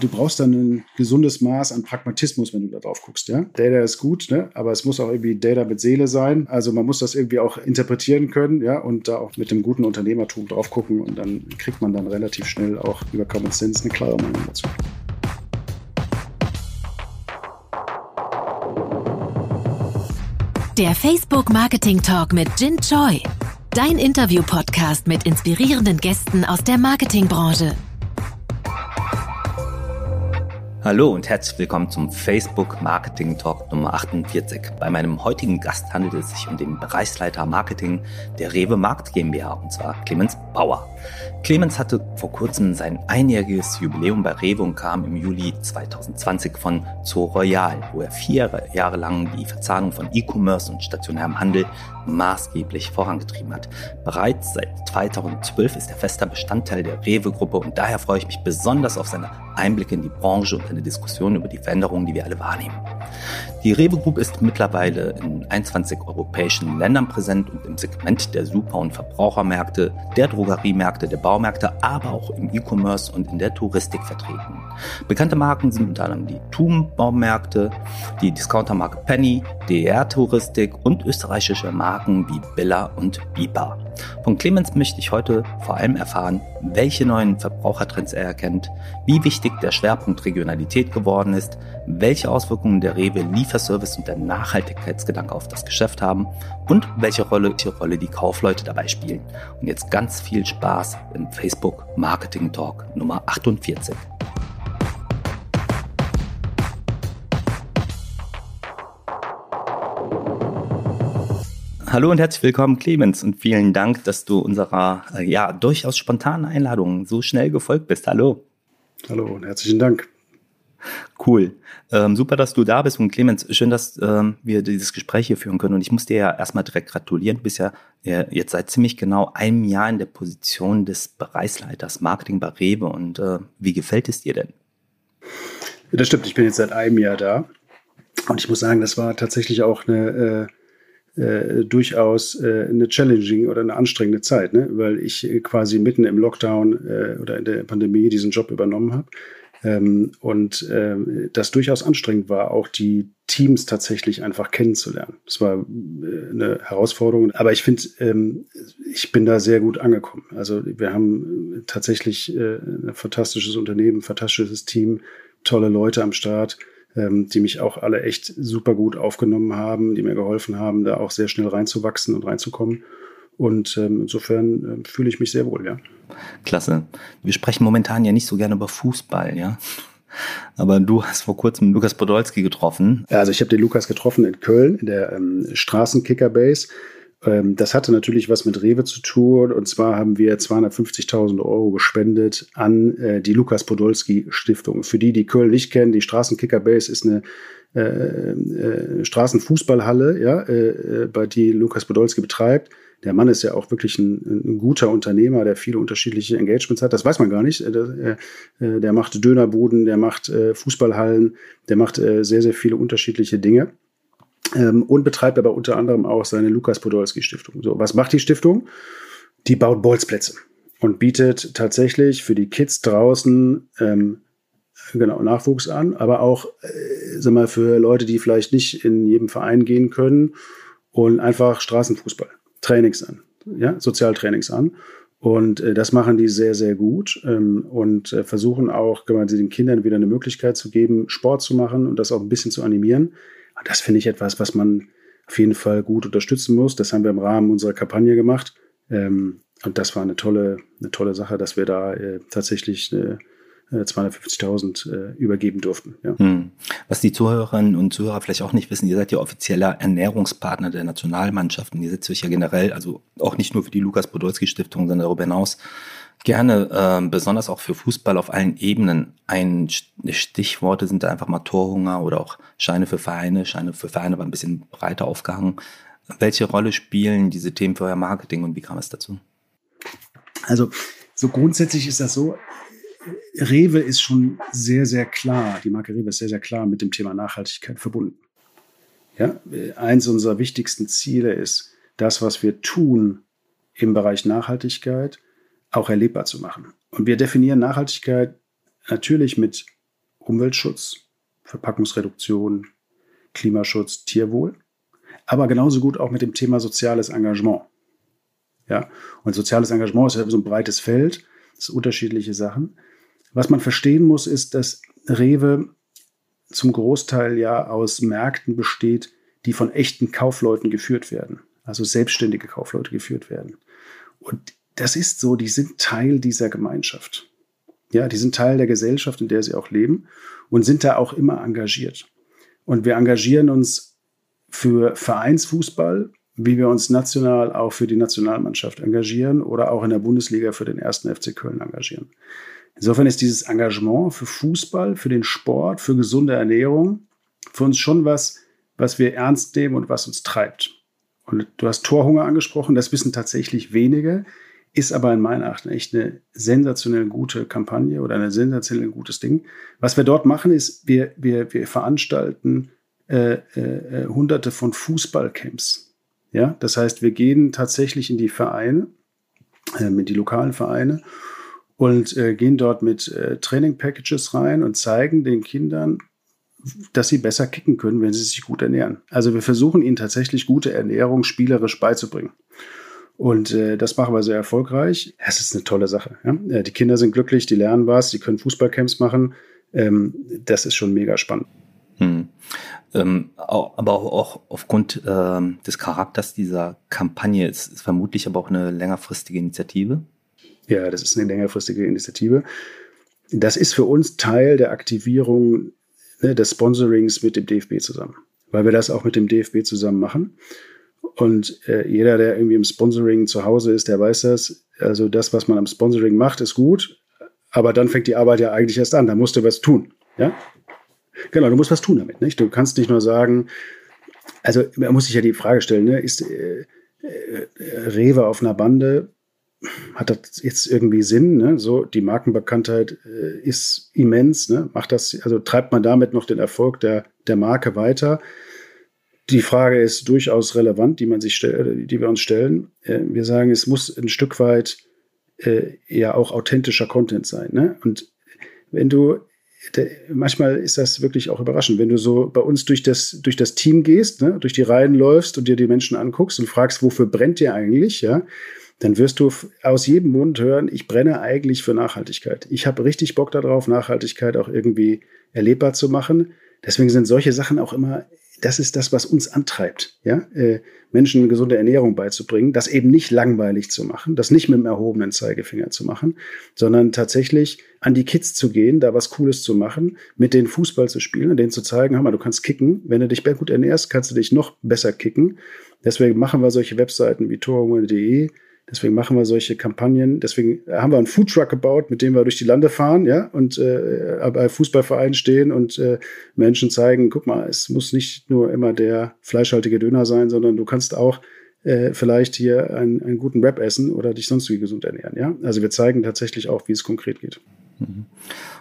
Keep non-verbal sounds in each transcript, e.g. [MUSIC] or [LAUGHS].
du brauchst dann ein gesundes Maß an Pragmatismus, wenn du da drauf guckst. Ja? Data ist gut, ne? aber es muss auch irgendwie Data mit Seele sein. Also man muss das irgendwie auch interpretieren können ja? und da auch mit dem guten Unternehmertum drauf gucken und dann kriegt man dann relativ schnell auch über Common Sense eine klare Meinung dazu. Der Facebook Marketing Talk mit Jin Choi. Dein Interview-Podcast mit inspirierenden Gästen aus der Marketingbranche. Hallo und herzlich willkommen zum Facebook Marketing Talk Nummer 48. Bei meinem heutigen Gast handelt es sich um den Bereichsleiter Marketing der Rewe Markt GmbH und zwar Clemens Bauer. Clemens hatte vor kurzem sein einjähriges Jubiläum bei Rewe und kam im Juli 2020 von Zoo Royal, wo er vier Jahre lang die Verzahnung von E-Commerce und stationärem Handel maßgeblich vorangetrieben hat. Bereits seit 2012 ist er fester Bestandteil der Rewe-Gruppe und daher freue ich mich besonders auf seine Einblicke in die Branche und eine Diskussion über die Veränderungen, die wir alle wahrnehmen. Die Rewe Group ist mittlerweile in 21 europäischen Ländern präsent und im Segment der Super- und Verbrauchermärkte, der Drogeriemärkte, der Baumärkte, aber auch im E-Commerce und in der Touristik vertreten. Bekannte Marken sind unter anderem die TUM Baumärkte, die Discountermarke Penny, DR Touristik und österreichische Marken wie Billa und Bipa. Von Clemens möchte ich heute vor allem erfahren, welche neuen Verbrauchertrends er erkennt, wie wichtig der Schwerpunkt Regionalität geworden ist, welche Auswirkungen der Rewe Lieferservice und der Nachhaltigkeitsgedanke auf das Geschäft haben und welche Rolle, welche Rolle die Kaufleute dabei spielen. Und jetzt ganz viel Spaß im Facebook Marketing Talk Nummer 48. Hallo und herzlich willkommen, Clemens, und vielen Dank, dass du unserer äh, ja durchaus spontanen Einladung so schnell gefolgt bist. Hallo. Hallo und herzlichen Dank. Cool. Ähm, super, dass du da bist. Und Clemens, schön, dass ähm, wir dieses Gespräch hier führen können. Und ich muss dir ja erstmal direkt gratulieren. Du bist ja äh, jetzt seit ziemlich genau einem Jahr in der Position des Bereichsleiters Marketing bei Rewe. Und äh, wie gefällt es dir denn? Das stimmt, ich bin jetzt seit einem Jahr da. Und ich muss sagen, das war tatsächlich auch eine äh, äh, durchaus äh, eine challenging oder eine anstrengende Zeit, ne? weil ich äh, quasi mitten im Lockdown äh, oder in der Pandemie diesen Job übernommen habe. Ähm, und äh, das durchaus anstrengend war, auch die Teams tatsächlich einfach kennenzulernen. Das war äh, eine Herausforderung, aber ich finde, ähm, ich bin da sehr gut angekommen. Also wir haben äh, tatsächlich äh, ein fantastisches Unternehmen, ein fantastisches Team, tolle Leute am Start ähm, die mich auch alle echt super gut aufgenommen haben, die mir geholfen haben, da auch sehr schnell reinzuwachsen und reinzukommen. Und ähm, insofern äh, fühle ich mich sehr wohl, ja. Klasse. Wir sprechen momentan ja nicht so gerne über Fußball, ja. Aber du hast vor kurzem Lukas Podolski getroffen. Also ich habe den Lukas getroffen in Köln in der ähm, Straßenkicker-Base. Ähm, das hatte natürlich was mit Rewe zu tun. Und zwar haben wir 250.000 Euro gespendet an äh, die Lukas Podolski Stiftung. Für die, die Köln nicht kennen, die Straßenkicker Base ist eine äh, äh, Straßenfußballhalle, ja, äh, äh, bei die Lukas Podolski betreibt. Der Mann ist ja auch wirklich ein, ein, guter Unternehmer, der viele unterschiedliche Engagements hat. Das weiß man gar nicht. Äh, der, der macht Dönerbuden, der macht Fußballhallen, der macht sehr, sehr viele unterschiedliche Dinge ähm, und betreibt aber unter anderem auch seine Lukas Podolski Stiftung. So, was macht die Stiftung? Die baut Bolzplätze und bietet tatsächlich für die Kids draußen ähm, genau Nachwuchs an, aber auch äh, sag mal für Leute, die vielleicht nicht in jedem Verein gehen können und einfach Straßenfußball, Trainings an, ja, Sozialtrainings an. Und äh, das machen die sehr, sehr gut ähm, und äh, versuchen auch den Kindern wieder eine Möglichkeit zu geben, Sport zu machen und das auch ein bisschen zu animieren. Das finde ich etwas, was man auf jeden Fall gut unterstützen muss. Das haben wir im Rahmen unserer Kampagne gemacht. Ähm, und das war eine tolle, eine tolle Sache, dass wir da äh, tatsächlich äh, 250.000 äh, übergeben durften. Ja. Hm. Was die Zuhörerinnen und Zuhörer vielleicht auch nicht wissen, ihr seid ja offizieller Ernährungspartner der Nationalmannschaft und ihr setzt euch ja generell, also auch nicht nur für die Lukas Podolski Stiftung, sondern darüber hinaus Gerne, äh, besonders auch für Fußball auf allen Ebenen. Ein Stichworte sind da einfach mal Torhunger oder auch Scheine für Vereine. Scheine für Vereine war ein bisschen breiter aufgehangen. Welche Rolle spielen diese Themen für euer Marketing und wie kam es dazu? Also, so grundsätzlich ist das so. Rewe ist schon sehr, sehr klar, die Marke Rewe ist sehr, sehr klar mit dem Thema Nachhaltigkeit verbunden. Ja, eins unserer wichtigsten Ziele ist, das, was wir tun im Bereich Nachhaltigkeit, auch erlebbar zu machen. Und wir definieren Nachhaltigkeit natürlich mit Umweltschutz, Verpackungsreduktion, Klimaschutz, Tierwohl, aber genauso gut auch mit dem Thema soziales Engagement. Ja, und soziales Engagement ist ja so ein breites Feld, das sind unterschiedliche Sachen. Was man verstehen muss, ist, dass Rewe zum Großteil ja aus Märkten besteht, die von echten Kaufleuten geführt werden, also selbstständige Kaufleute geführt werden. Und das ist so, die sind Teil dieser Gemeinschaft. Ja, die sind Teil der Gesellschaft, in der sie auch leben und sind da auch immer engagiert. Und wir engagieren uns für Vereinsfußball, wie wir uns national auch für die Nationalmannschaft engagieren oder auch in der Bundesliga für den ersten FC Köln engagieren. Insofern ist dieses Engagement für Fußball, für den Sport, für gesunde Ernährung für uns schon was, was wir ernst nehmen und was uns treibt. Und du hast Torhunger angesprochen, das wissen tatsächlich wenige, ist aber in meinen Achten echt eine sensationell gute Kampagne oder ein sensationell gutes Ding. Was wir dort machen, ist, wir, wir, wir veranstalten äh, äh, hunderte von Fußballcamps. Ja, das heißt, wir gehen tatsächlich in die Vereine, äh, mit die lokalen Vereine und äh, gehen dort mit äh, Training-Packages rein und zeigen den Kindern, dass sie besser kicken können, wenn sie sich gut ernähren. Also wir versuchen ihnen tatsächlich gute Ernährung spielerisch beizubringen. Und äh, das machen wir sehr erfolgreich. Es ist eine tolle Sache. Ja? Äh, die Kinder sind glücklich, die lernen was, die können Fußballcamps machen. Ähm, das ist schon mega spannend. Hm. Ähm, aber auch aufgrund ähm, des Charakters dieser Kampagne ist, ist vermutlich aber auch eine längerfristige Initiative. Ja, das ist eine längerfristige Initiative. Das ist für uns Teil der Aktivierung ne, des Sponsorings mit dem DFB zusammen, weil wir das auch mit dem DFB zusammen machen. Und äh, jeder, der irgendwie im Sponsoring zu Hause ist, der weiß das. Also das, was man am Sponsoring macht, ist gut, aber dann fängt die Arbeit ja eigentlich erst an. Da musst du was tun. Ja? Genau, du musst was tun damit. Nicht? Du kannst nicht nur sagen, also man muss sich ja die Frage stellen, ne? ist äh, äh, Rewe auf einer Bande, hat das jetzt irgendwie Sinn? Ne? So, die Markenbekanntheit äh, ist immens. Ne? Macht das, also treibt man damit noch den Erfolg der, der Marke weiter? Die Frage ist durchaus relevant, die man sich stell, die wir uns stellen. Äh, wir sagen, es muss ein Stück weit äh, ja auch authentischer Content sein. Ne? Und wenn du manchmal ist das wirklich auch überraschend, wenn du so bei uns durch das, durch das Team gehst, ne, durch die Reihen läufst und dir die Menschen anguckst und fragst, wofür brennt ihr eigentlich, ja, dann wirst du aus jedem Mund hören, ich brenne eigentlich für Nachhaltigkeit. Ich habe richtig Bock darauf, Nachhaltigkeit auch irgendwie erlebbar zu machen. Deswegen sind solche Sachen auch immer, das ist das, was uns antreibt, ja, äh, Menschen gesunde Ernährung beizubringen, das eben nicht langweilig zu machen, das nicht mit dem erhobenen Zeigefinger zu machen, sondern tatsächlich an die Kids zu gehen, da was Cooles zu machen, mit denen Fußball zu spielen und denen zu zeigen, hör mal, du kannst kicken, wenn du dich gut ernährst, kannst du dich noch besser kicken. Deswegen machen wir solche Webseiten wie torhunge.de, Deswegen machen wir solche Kampagnen. Deswegen haben wir einen Foodtruck gebaut, mit dem wir durch die Lande fahren, ja, und äh, bei Fußballvereinen stehen und äh, Menschen zeigen, guck mal, es muss nicht nur immer der fleischhaltige Döner sein, sondern du kannst auch äh, vielleicht hier einen, einen guten Wrap essen oder dich sonst wie gesund ernähren, ja. Also wir zeigen tatsächlich auch, wie es konkret geht. Mhm.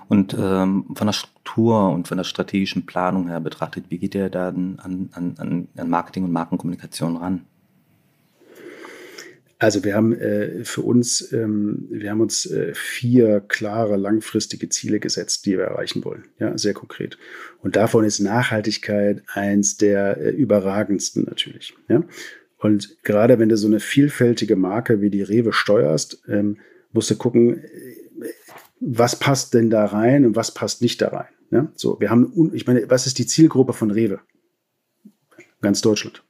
Und ähm, von der Struktur und von der strategischen Planung her betrachtet, wie geht ihr da an, an, an Marketing und Markenkommunikation ran? Also wir haben äh, für uns, ähm, wir haben uns äh, vier klare langfristige Ziele gesetzt, die wir erreichen wollen. Ja, sehr konkret. Und davon ist Nachhaltigkeit eins der äh, überragendsten natürlich. Ja. Und gerade wenn du so eine vielfältige Marke wie die Rewe steuerst, ähm, musst du gucken, äh, was passt denn da rein und was passt nicht da rein. Ja. So, wir haben, ich meine, was ist die Zielgruppe von Rewe? Ganz Deutschland.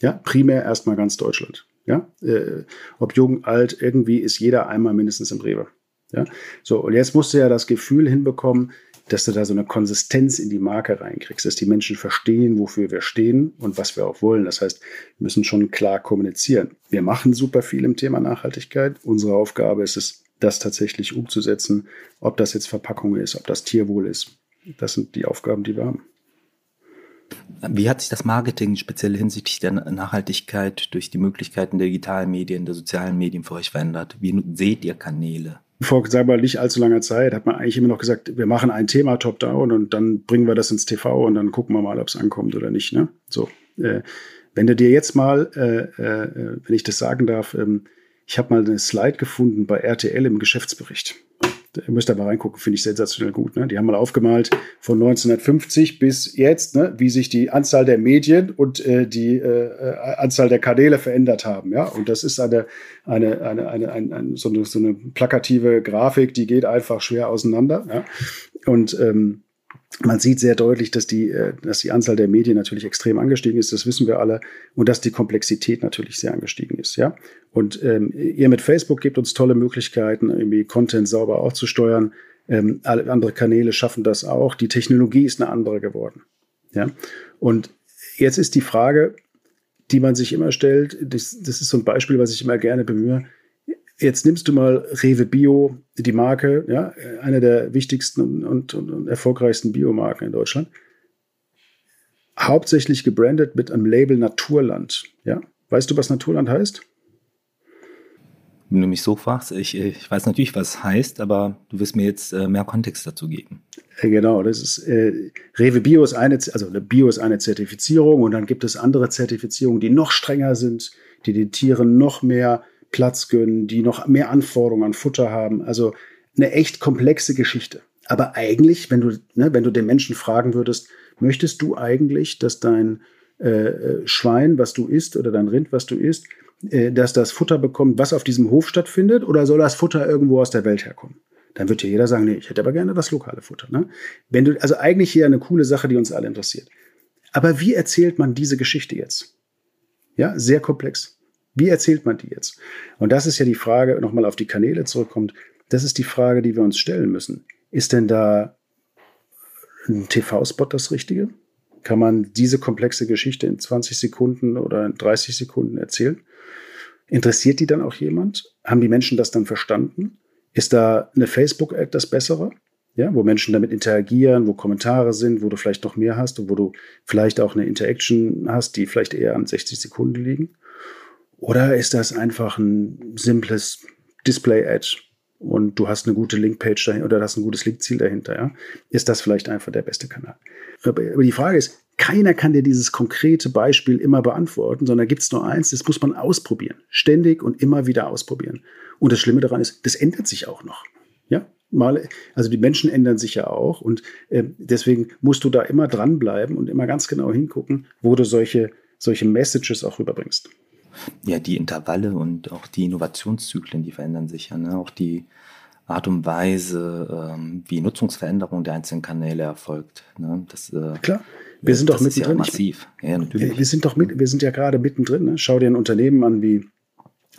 Ja, primär erstmal ganz Deutschland. Ja, äh, ob jung, alt, irgendwie ist jeder einmal mindestens im Rewe. Ja, so und jetzt musst du ja das Gefühl hinbekommen, dass du da so eine Konsistenz in die Marke reinkriegst, dass die Menschen verstehen, wofür wir stehen und was wir auch wollen. Das heißt, wir müssen schon klar kommunizieren. Wir machen super viel im Thema Nachhaltigkeit. Unsere Aufgabe ist es, das tatsächlich umzusetzen, ob das jetzt Verpackung ist, ob das Tierwohl ist. Das sind die Aufgaben, die wir haben. Wie hat sich das Marketing speziell hinsichtlich der Nachhaltigkeit durch die Möglichkeiten der digitalen Medien, der sozialen Medien für euch verändert? Wie seht ihr Kanäle? Vor, sagen wir, nicht allzu langer Zeit hat man eigentlich immer noch gesagt, wir machen ein Thema top-down und dann bringen wir das ins TV und dann gucken wir mal, ob es ankommt oder nicht. Ne? So, äh, wenn du dir jetzt mal, äh, äh, wenn ich das sagen darf, ähm, ich habe mal eine Slide gefunden bei RTL im Geschäftsbericht. Ihr müsst da mal reingucken, finde ich sensationell gut. Ne? Die haben mal aufgemalt von 1950 bis jetzt, ne, wie sich die Anzahl der Medien und äh, die äh, Anzahl der Kanäle verändert haben. Ja? Und das ist eine, eine, eine, eine, eine, eine so, eine so eine plakative Grafik, die geht einfach schwer auseinander. Ja? Und ähm, man sieht sehr deutlich, dass die, äh, dass die Anzahl der Medien natürlich extrem angestiegen ist, das wissen wir alle, und dass die Komplexität natürlich sehr angestiegen ist, ja. Und ähm, ihr mit Facebook gebt uns tolle Möglichkeiten, irgendwie Content sauber aufzusteuern. Ähm, alle andere Kanäle schaffen das auch. Die Technologie ist eine andere geworden, ja. Und jetzt ist die Frage, die man sich immer stellt, das, das ist so ein Beispiel, was ich immer gerne bemühe. Jetzt nimmst du mal Rewe Bio, die Marke, ja, eine der wichtigsten und, und, und erfolgreichsten Biomarken in Deutschland. Hauptsächlich gebrandet mit einem Label Naturland. Ja? Weißt du, was Naturland heißt? Wenn du mich so fragst, ich, ich weiß natürlich, was es heißt, aber du wirst mir jetzt äh, mehr Kontext dazu geben. Äh, genau, das ist äh, Rewe Bio ist eine, also Bio ist eine Zertifizierung und dann gibt es andere Zertifizierungen, die noch strenger sind, die den Tieren noch mehr Platz gönnen, die noch mehr Anforderungen an Futter haben. Also eine echt komplexe Geschichte. Aber eigentlich, wenn du, ne, wenn du den Menschen fragen würdest, möchtest du eigentlich, dass dein äh, äh, Schwein, was du isst, oder dein Rind, was du isst, äh, dass das Futter bekommt, was auf diesem Hof stattfindet, oder soll das Futter irgendwo aus der Welt herkommen? Dann wird dir jeder sagen, nee, ich hätte aber gerne das lokale Futter. Ne? Wenn du, also eigentlich hier eine coole Sache, die uns alle interessiert. Aber wie erzählt man diese Geschichte jetzt? Ja, sehr komplex. Wie erzählt man die jetzt? Und das ist ja die Frage, nochmal auf die Kanäle zurückkommt, das ist die Frage, die wir uns stellen müssen. Ist denn da ein TV-Spot das Richtige? Kann man diese komplexe Geschichte in 20 Sekunden oder in 30 Sekunden erzählen? Interessiert die dann auch jemand? Haben die Menschen das dann verstanden? Ist da eine Facebook-Ad das Bessere? Ja, wo Menschen damit interagieren, wo Kommentare sind, wo du vielleicht noch mehr hast und wo du vielleicht auch eine Interaction hast, die vielleicht eher an 60 Sekunden liegen? Oder ist das einfach ein simples Display-Ad und du hast eine gute Linkpage dahinter oder hast ein gutes Linkziel dahinter? Ja? Ist das vielleicht einfach der beste Kanal? Aber die Frage ist, keiner kann dir dieses konkrete Beispiel immer beantworten, sondern gibt es nur eins, das muss man ausprobieren. Ständig und immer wieder ausprobieren. Und das Schlimme daran ist, das ändert sich auch noch. Ja, mal, also die Menschen ändern sich ja auch und äh, deswegen musst du da immer dranbleiben und immer ganz genau hingucken, wo du solche, solche Messages auch rüberbringst. Ja, die Intervalle und auch die Innovationszyklen, die verändern sich ja. Ne? Auch die Art und Weise, ähm, wie Nutzungsveränderung der einzelnen Kanäle erfolgt. Ne? Das, äh, Klar, wir sind doch mittendrin. Ja massiv. Ja, natürlich. Wir sind doch mit, wir sind ja gerade mittendrin. Ne? Schau dir ein Unternehmen an wie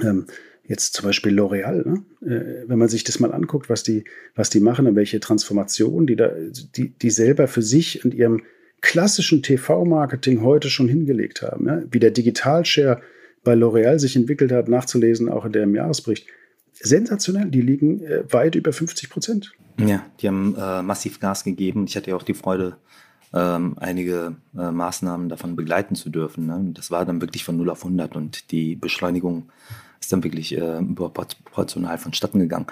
ähm, jetzt zum Beispiel L'Oreal. Ne? Äh, wenn man sich das mal anguckt, was die, was die machen und welche Transformation die da, die, die selber für sich und ihrem klassischen TV-Marketing heute schon hingelegt haben. Ja? Wie der Digitalshare bei L'Oreal sich entwickelt hat, nachzulesen, auch in dem Jahresbericht. Sensationell, die liegen äh, weit über 50 Prozent. Ja, die haben äh, massiv Gas gegeben. Ich hatte ja auch die Freude, ähm, einige äh, Maßnahmen davon begleiten zu dürfen. Ne? Das war dann wirklich von 0 auf 100 und die Beschleunigung ist dann wirklich äh, überproportional vonstatten gegangen.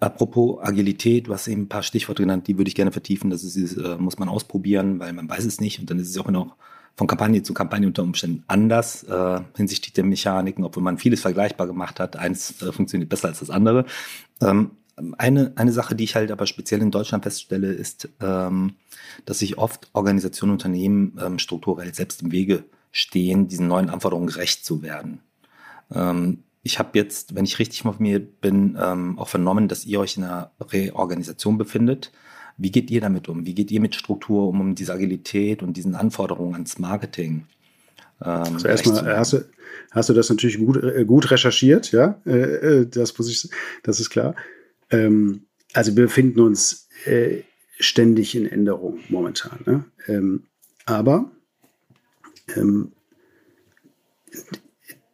Apropos Agilität, du hast eben ein paar Stichworte genannt, die würde ich gerne vertiefen. Das ist, äh, muss man ausprobieren, weil man weiß es nicht und dann ist es auch noch von Kampagne zu Kampagne unter Umständen anders äh, hinsichtlich der Mechaniken, obwohl man vieles vergleichbar gemacht hat. Eins äh, funktioniert besser als das andere. Ähm, eine, eine Sache, die ich halt aber speziell in Deutschland feststelle, ist, ähm, dass sich oft Organisationen, Unternehmen ähm, strukturell selbst im Wege stehen, diesen neuen Anforderungen gerecht zu werden. Ähm, ich habe jetzt, wenn ich richtig auf mir bin, ähm, auch vernommen, dass ihr euch in einer Reorganisation befindet. Wie geht ihr damit um? Wie geht ihr mit Struktur um, um diese Agilität und diesen Anforderungen ans Marketing? Ähm, also erstmal hast du, hast du das natürlich gut, äh, gut recherchiert, ja, äh, äh, das, muss ich, das ist klar. Ähm, also wir befinden uns ständig in Änderung momentan. Ne? Ähm, aber ähm,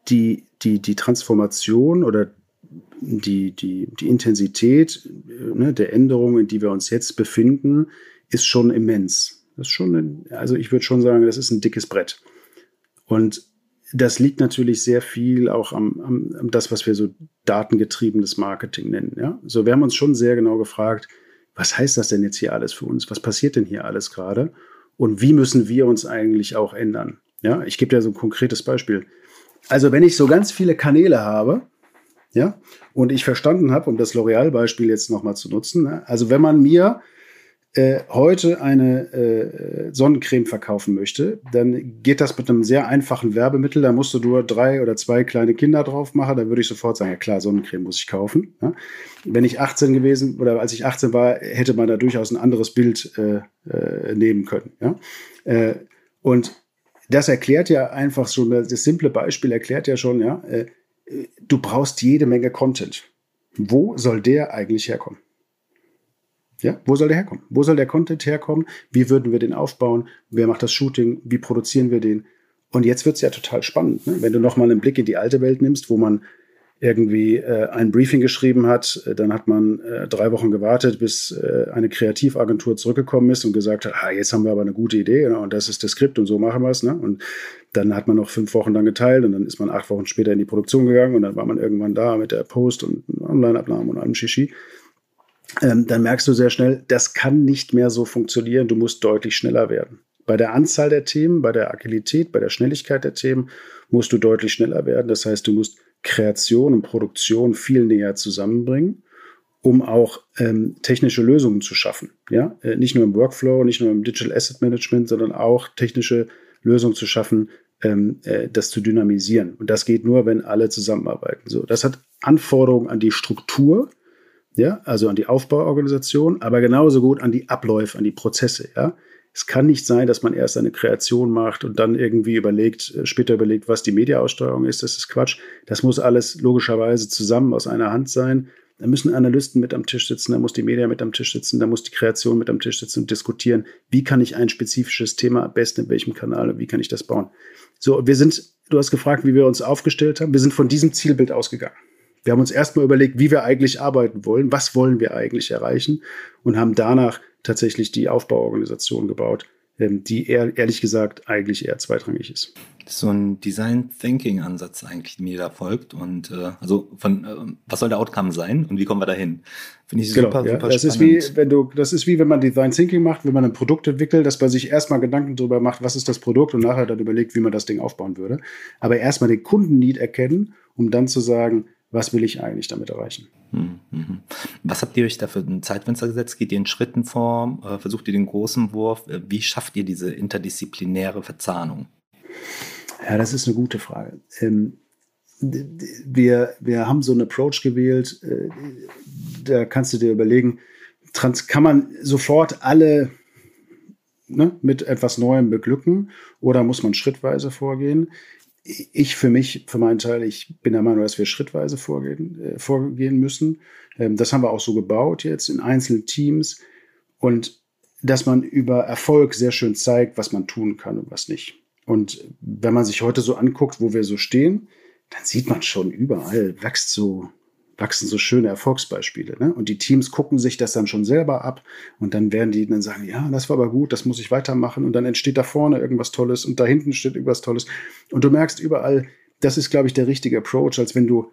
die, die, die Transformation oder die, die, die Intensität ne, der Änderungen, in die wir uns jetzt befinden, ist schon immens. Das ist schon, ein, also ich würde schon sagen, das ist ein dickes Brett. Und das liegt natürlich sehr viel auch am, am, am das, was wir so datengetriebenes Marketing nennen. Ja? So, wir haben uns schon sehr genau gefragt, was heißt das denn jetzt hier alles für uns? Was passiert denn hier alles gerade? Und wie müssen wir uns eigentlich auch ändern? Ja, ich gebe dir so ein konkretes Beispiel. Also, wenn ich so ganz viele Kanäle habe, Ja, und ich verstanden habe, um das L'Oreal-Beispiel jetzt nochmal zu nutzen, ne? also wenn man mir äh, heute eine äh, Sonnencreme verkaufen möchte, dann geht das mit einem sehr einfachen Werbemittel. Da musst du nur drei oder zwei kleine Kinder drauf machen. Da würde ich sofort sagen, ja klar, Sonnencreme muss ich kaufen. Ja? Wenn ich 18 gewesen oder als ich 18 war, hätte man da durchaus ein anderes Bild äh, äh, nehmen können. Ja? Äh, und das erklärt ja einfach schon, das simple Beispiel erklärt ja schon, ja, äh, du brauchst jede Menge Content. Wo soll der eigentlich herkommen? Ja, wo soll der herkommen? Wo soll der Content herkommen? Wie würden wir den aufbauen? Wer macht das Shooting? Wie produzieren wir den? Und jetzt wird es ja total spannend, ne? wenn du nochmal einen Blick in die alte Welt nimmst, wo man irgendwie äh, ein Briefing geschrieben hat, äh, dann hat man äh, drei Wochen gewartet, bis äh, eine Kreativagentur zurückgekommen ist und gesagt hat, ah, jetzt haben wir aber eine gute Idee ne? und das ist das Skript und so machen wir es. Ne? Und dann hat man noch fünf Wochen dann geteilt und dann ist man acht Wochen später in die Produktion gegangen und dann war man irgendwann da mit der Post und Online-Abnahme und allem Shishi ähm, dann merkst du sehr schnell, das kann nicht mehr so funktionieren. Du musst deutlich schneller werden. Bei der Anzahl der Themen, bei der Agilität, bei der Schnelligkeit der Themen musst du deutlich schneller werden. Das heißt, du musst Kreation und Produktion viel näher zusammenbringen, um auch ähm, technische Lösungen zu schaffen. Ja? Äh, nicht nur im Workflow, nicht nur im Digital Asset Management, sondern auch technische Lösungen zu schaffen, ähm, äh, das zu dynamisieren. Und das geht nur, wenn alle zusammenarbeiten. So, das hat Anforderungen an die Struktur, ja, also an die Aufbauorganisation, aber genauso gut an die Abläufe, an die Prozesse, ja. Es kann nicht sein, dass man erst eine Kreation macht und dann irgendwie überlegt, äh, später überlegt, was die Mediaaussteuerung ist. Das ist Quatsch. Das muss alles logischerweise zusammen aus einer Hand sein. Da müssen Analysten mit am Tisch sitzen, da muss die Media mit am Tisch sitzen, da muss die Kreation mit am Tisch sitzen und diskutieren, wie kann ich ein spezifisches Thema am besten in welchem Kanal und wie kann ich das bauen. So, wir sind, du hast gefragt, wie wir uns aufgestellt haben. Wir sind von diesem Zielbild ausgegangen. Wir haben uns erstmal überlegt, wie wir eigentlich arbeiten wollen, was wollen wir eigentlich erreichen und haben danach tatsächlich die Aufbauorganisation gebaut, ähm, die eher, ehrlich gesagt eigentlich eher zweitrangig ist. So ein Design Thinking Ansatz eigentlich, mir da folgt und äh, also von äh, was soll der Outcome sein und wie kommen wir dahin? Finde ich genau, super, ja. super das spannend. Ist wie, wenn du, das ist wie wenn man Design Thinking macht, wenn man ein Produkt entwickelt, dass man sich erstmal Gedanken darüber macht, was ist das Produkt und nachher dann überlegt, wie man das Ding aufbauen würde. Aber erstmal den Kunden-Need erkennen, um dann zu sagen, was will ich eigentlich damit erreichen. Hm, hm, hm. Was habt ihr euch da für ein Zeitfenster gesetzt? Geht ihr in Schritten vor? Äh, versucht ihr den großen Wurf? Äh, wie schafft ihr diese interdisziplinäre Verzahnung? Ja, das ist eine gute Frage. Ähm, wir, wir haben so einen Approach gewählt, äh, da kannst du dir überlegen, kann man sofort alle ne, mit etwas Neuem beglücken oder muss man schrittweise vorgehen? Ich für mich, für meinen Teil, ich bin der Meinung, dass wir schrittweise vorgehen, äh, vorgehen müssen. Ähm, das haben wir auch so gebaut jetzt in einzelnen Teams und dass man über Erfolg sehr schön zeigt, was man tun kann und was nicht. Und wenn man sich heute so anguckt, wo wir so stehen, dann sieht man schon überall wächst so wachsen so schöne Erfolgsbeispiele. Ne? Und die Teams gucken sich das dann schon selber ab und dann werden die dann sagen, ja, das war aber gut, das muss ich weitermachen. Und dann entsteht da vorne irgendwas Tolles und da hinten steht irgendwas Tolles. Und du merkst überall, das ist, glaube ich, der richtige Approach, als wenn du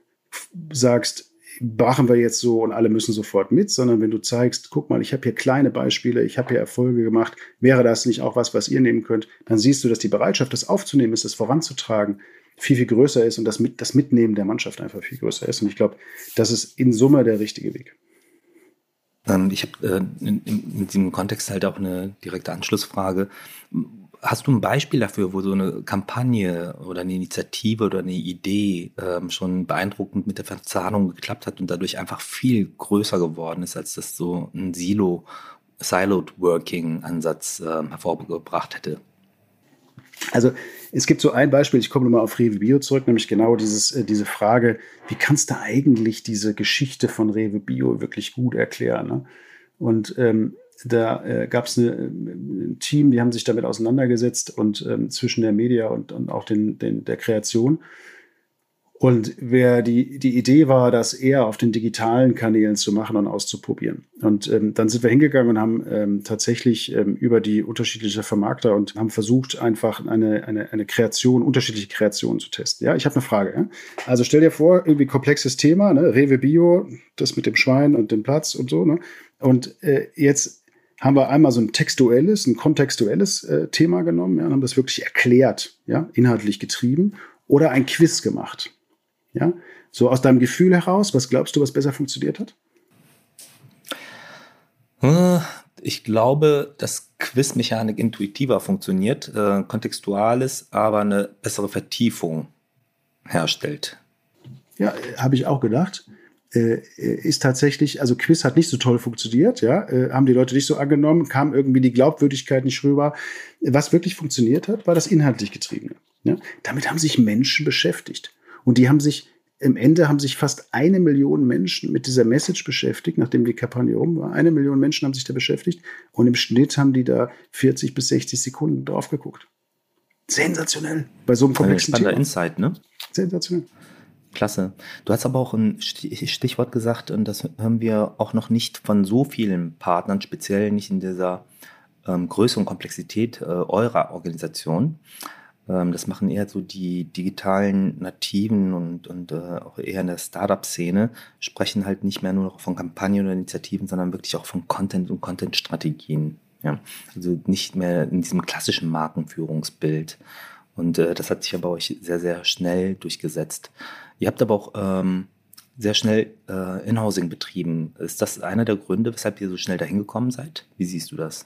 sagst, machen wir jetzt so und alle müssen sofort mit, sondern wenn du zeigst, guck mal, ich habe hier kleine Beispiele, ich habe hier Erfolge gemacht, wäre das nicht auch was, was ihr nehmen könnt, dann siehst du, dass die Bereitschaft, das aufzunehmen ist, das voranzutragen, viel, viel größer ist und das, mit, das Mitnehmen der Mannschaft einfach viel größer ist. Und ich glaube, das ist in Summe der richtige Weg. Ähm, ich habe äh, in, in, diesem Kontext halt auch eine direkte Anschlussfrage. Hast du ein Beispiel dafür, wo so eine Kampagne oder eine Initiative oder eine Idee ähm, schon beeindruckend mit der Verzahnung geklappt hat und dadurch einfach viel größer geworden ist, als das so ein Silo, Siloed Working Ansatz äh, hervorgebracht hätte? Also es gibt so ein Beispiel, ich komme nochmal auf Rewe Bio zurück, nämlich genau dieses, äh, diese Frage, wie kannst du eigentlich diese Geschichte von Rewe Bio wirklich gut erklären? Ne? Und ähm, da äh, gab es ein Team, die haben sich damit auseinandergesetzt und ähm, zwischen der Media und, und auch den, den, der Kreation. Und wer die, die Idee war, das eher auf den digitalen Kanälen zu machen und auszuprobieren. Und ähm, dann sind wir hingegangen und haben ähm, tatsächlich ähm, über die unterschiedlichen Vermarkter und haben versucht, einfach eine, eine, eine Kreation, unterschiedliche Kreationen zu testen. Ja, ich habe eine Frage. Ja? Also stell dir vor, irgendwie komplexes Thema, ne? Rewe Bio, das mit dem Schwein und dem Platz und so. Ne? Und äh, jetzt haben wir einmal so ein textuelles, ein kontextuelles äh, Thema genommen ja, und haben das wirklich erklärt, ja, inhaltlich getrieben oder ein Quiz gemacht. Ja? So aus deinem Gefühl heraus, was glaubst du, was besser funktioniert hat? Äh, ich glaube, dass Quizmechanik intuitiver funktioniert, äh, kontextuales, aber eine bessere Vertiefung herstellt. Ja, habe ich auch gedacht. Äh, ist tatsächlich, also Quiz hat nicht so toll funktioniert, ja, äh, haben die Leute nicht so angenommen, kam irgendwie die Glaubwürdigkeit nicht rüber. Was wirklich funktioniert hat, war das inhaltlich getriebene. Ja? Damit haben sich Menschen beschäftigt. Und die haben sich im Ende haben sich fast eine Million Menschen mit dieser Message beschäftigt, nachdem die Kampagne rum war. Eine Million Menschen haben sich da beschäftigt und im Schnitt haben die da 40 bis 60 Sekunden drauf geguckt. Sensationell. Bei so einem komplexen Thema. Insight, ne? Sensationell. Klasse. Du hast aber auch ein Stichwort gesagt, und das hören wir auch noch nicht von so vielen Partnern, speziell nicht in dieser ähm, Größe und Komplexität äh, eurer Organisation. Ähm, das machen eher so die digitalen Nativen und, und äh, auch eher in der Startup-Szene, sprechen halt nicht mehr nur noch von Kampagnen oder Initiativen, sondern wirklich auch von Content und Content-Strategien. Ja? Also nicht mehr in diesem klassischen Markenführungsbild. Und äh, das hat sich aber euch sehr, sehr schnell durchgesetzt. Ihr habt aber auch ähm, sehr schnell äh, Inhousing betrieben. Ist das einer der Gründe, weshalb ihr so schnell dahin gekommen seid? Wie siehst du das?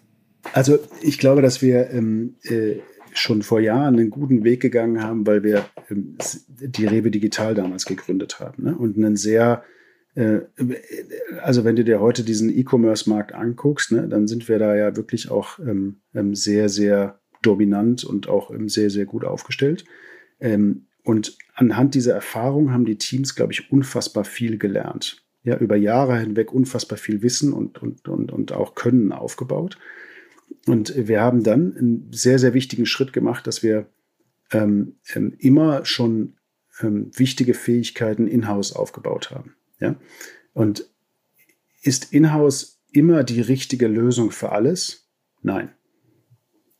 Also ich glaube, dass wir ähm, äh, schon vor Jahren einen guten Weg gegangen haben, weil wir ähm, die Rewe Digital damals gegründet haben ne? und einen sehr äh, also wenn du dir heute diesen E-Commerce-Markt anguckst, ne, dann sind wir da ja wirklich auch ähm, ähm sehr, sehr dominant und auch sehr, sehr gut aufgestellt. Und anhand dieser Erfahrung haben die Teams, glaube ich, unfassbar viel gelernt. Ja, über Jahre hinweg unfassbar viel Wissen und, und, und, und auch Können aufgebaut. Und wir haben dann einen sehr, sehr wichtigen Schritt gemacht, dass wir ähm, ähm, immer schon ähm, wichtige Fähigkeiten in-house aufgebaut haben. Ja? Und ist in-house immer die richtige Lösung für alles? Nein.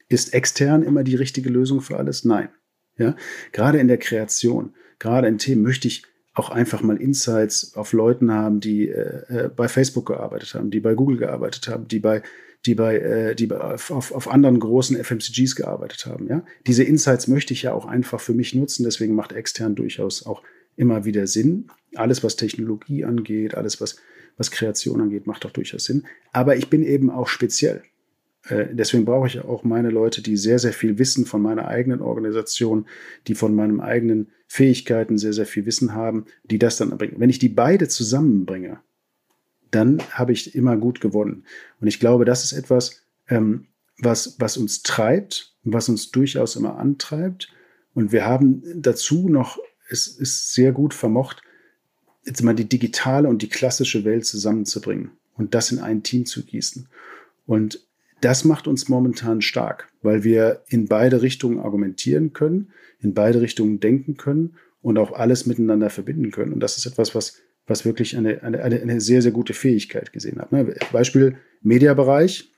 Ist extern immer die richtige Lösung für alles? Nein. Ja? Gerade in der Kreation, gerade in Themen möchte ich auch einfach mal Insights auf Leuten haben, die äh, äh bei Facebook gearbeitet haben, die bei Google gearbeitet haben, die bei die bei, äh, die bei, auf, auf anderen großen FMCGs gearbeitet haben. Ja? Diese Insights möchte ich ja auch einfach für mich nutzen, deswegen macht extern durchaus auch immer wieder Sinn. Alles, was Technologie angeht, alles, was, was Kreation angeht, macht auch durchaus Sinn. Aber ich bin eben auch speziell. Äh, deswegen brauche ich auch meine Leute, die sehr, sehr viel wissen von meiner eigenen Organisation, die von meinen eigenen Fähigkeiten sehr, sehr viel Wissen haben, die das dann bringen. Wenn ich die beide zusammenbringe, dann habe ich immer gut gewonnen. Und ich glaube, das ist etwas, ähm, was, was uns treibt, was uns durchaus immer antreibt. Und wir haben dazu noch, es ist sehr gut vermocht, jetzt mal die digitale und die klassische Welt zusammenzubringen und das in ein Team zu gießen. Und das macht uns momentan stark, weil wir in beide Richtungen argumentieren können, in beide Richtungen denken können und auch alles miteinander verbinden können. Und das ist etwas, was, was wirklich eine, eine, eine sehr, sehr gute Fähigkeit gesehen hat. Ne? Beispiel Mediabereich,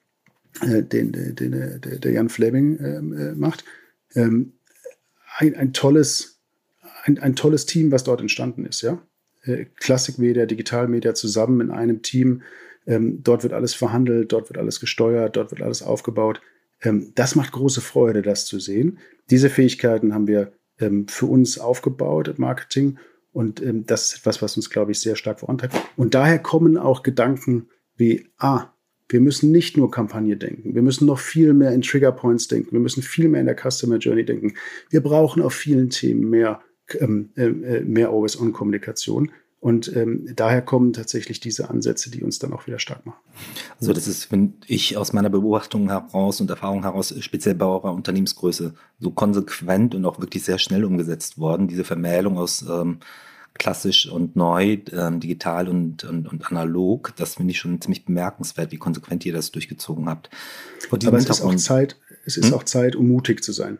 äh, den, den, den der Jan Fleming ähm, äh, macht. Ähm, ein, ein, tolles, ein, ein tolles Team, was dort entstanden ist. Ja? Äh, Klassikmedia, Digitalmedia zusammen in einem Team ähm, dort wird alles verhandelt, dort wird alles gesteuert, dort wird alles aufgebaut. Ähm, das macht große Freude, das zu sehen. Diese Fähigkeiten haben wir ähm, für uns aufgebaut im Marketing und ähm, das ist etwas, was uns, glaube ich, sehr stark vorantreibt. Und daher kommen auch Gedanken wie, ah, wir müssen nicht nur Kampagne denken, wir müssen noch viel mehr in Trigger Points denken, wir müssen viel mehr in der Customer Journey denken. Wir brauchen auf vielen Themen mehr, ähm, äh, äh mehr Always-on-Kommunikation. Und ähm, daher kommen tatsächlich diese Ansätze, die uns dann auch wieder stark machen. Also das ist, wenn ich aus meiner Beobachtung heraus und Erfahrung heraus, speziell bei eurer Unternehmensgröße, so konsequent und auch wirklich sehr schnell umgesetzt worden, diese Vermählung aus ähm, klassisch und neu, ähm, digital und, und, und analog, das finde ich schon ziemlich bemerkenswert, wie konsequent ihr das durchgezogen habt. Aber es ist auch Zeit, es ist hm? auch Zeit, um mutig zu sein.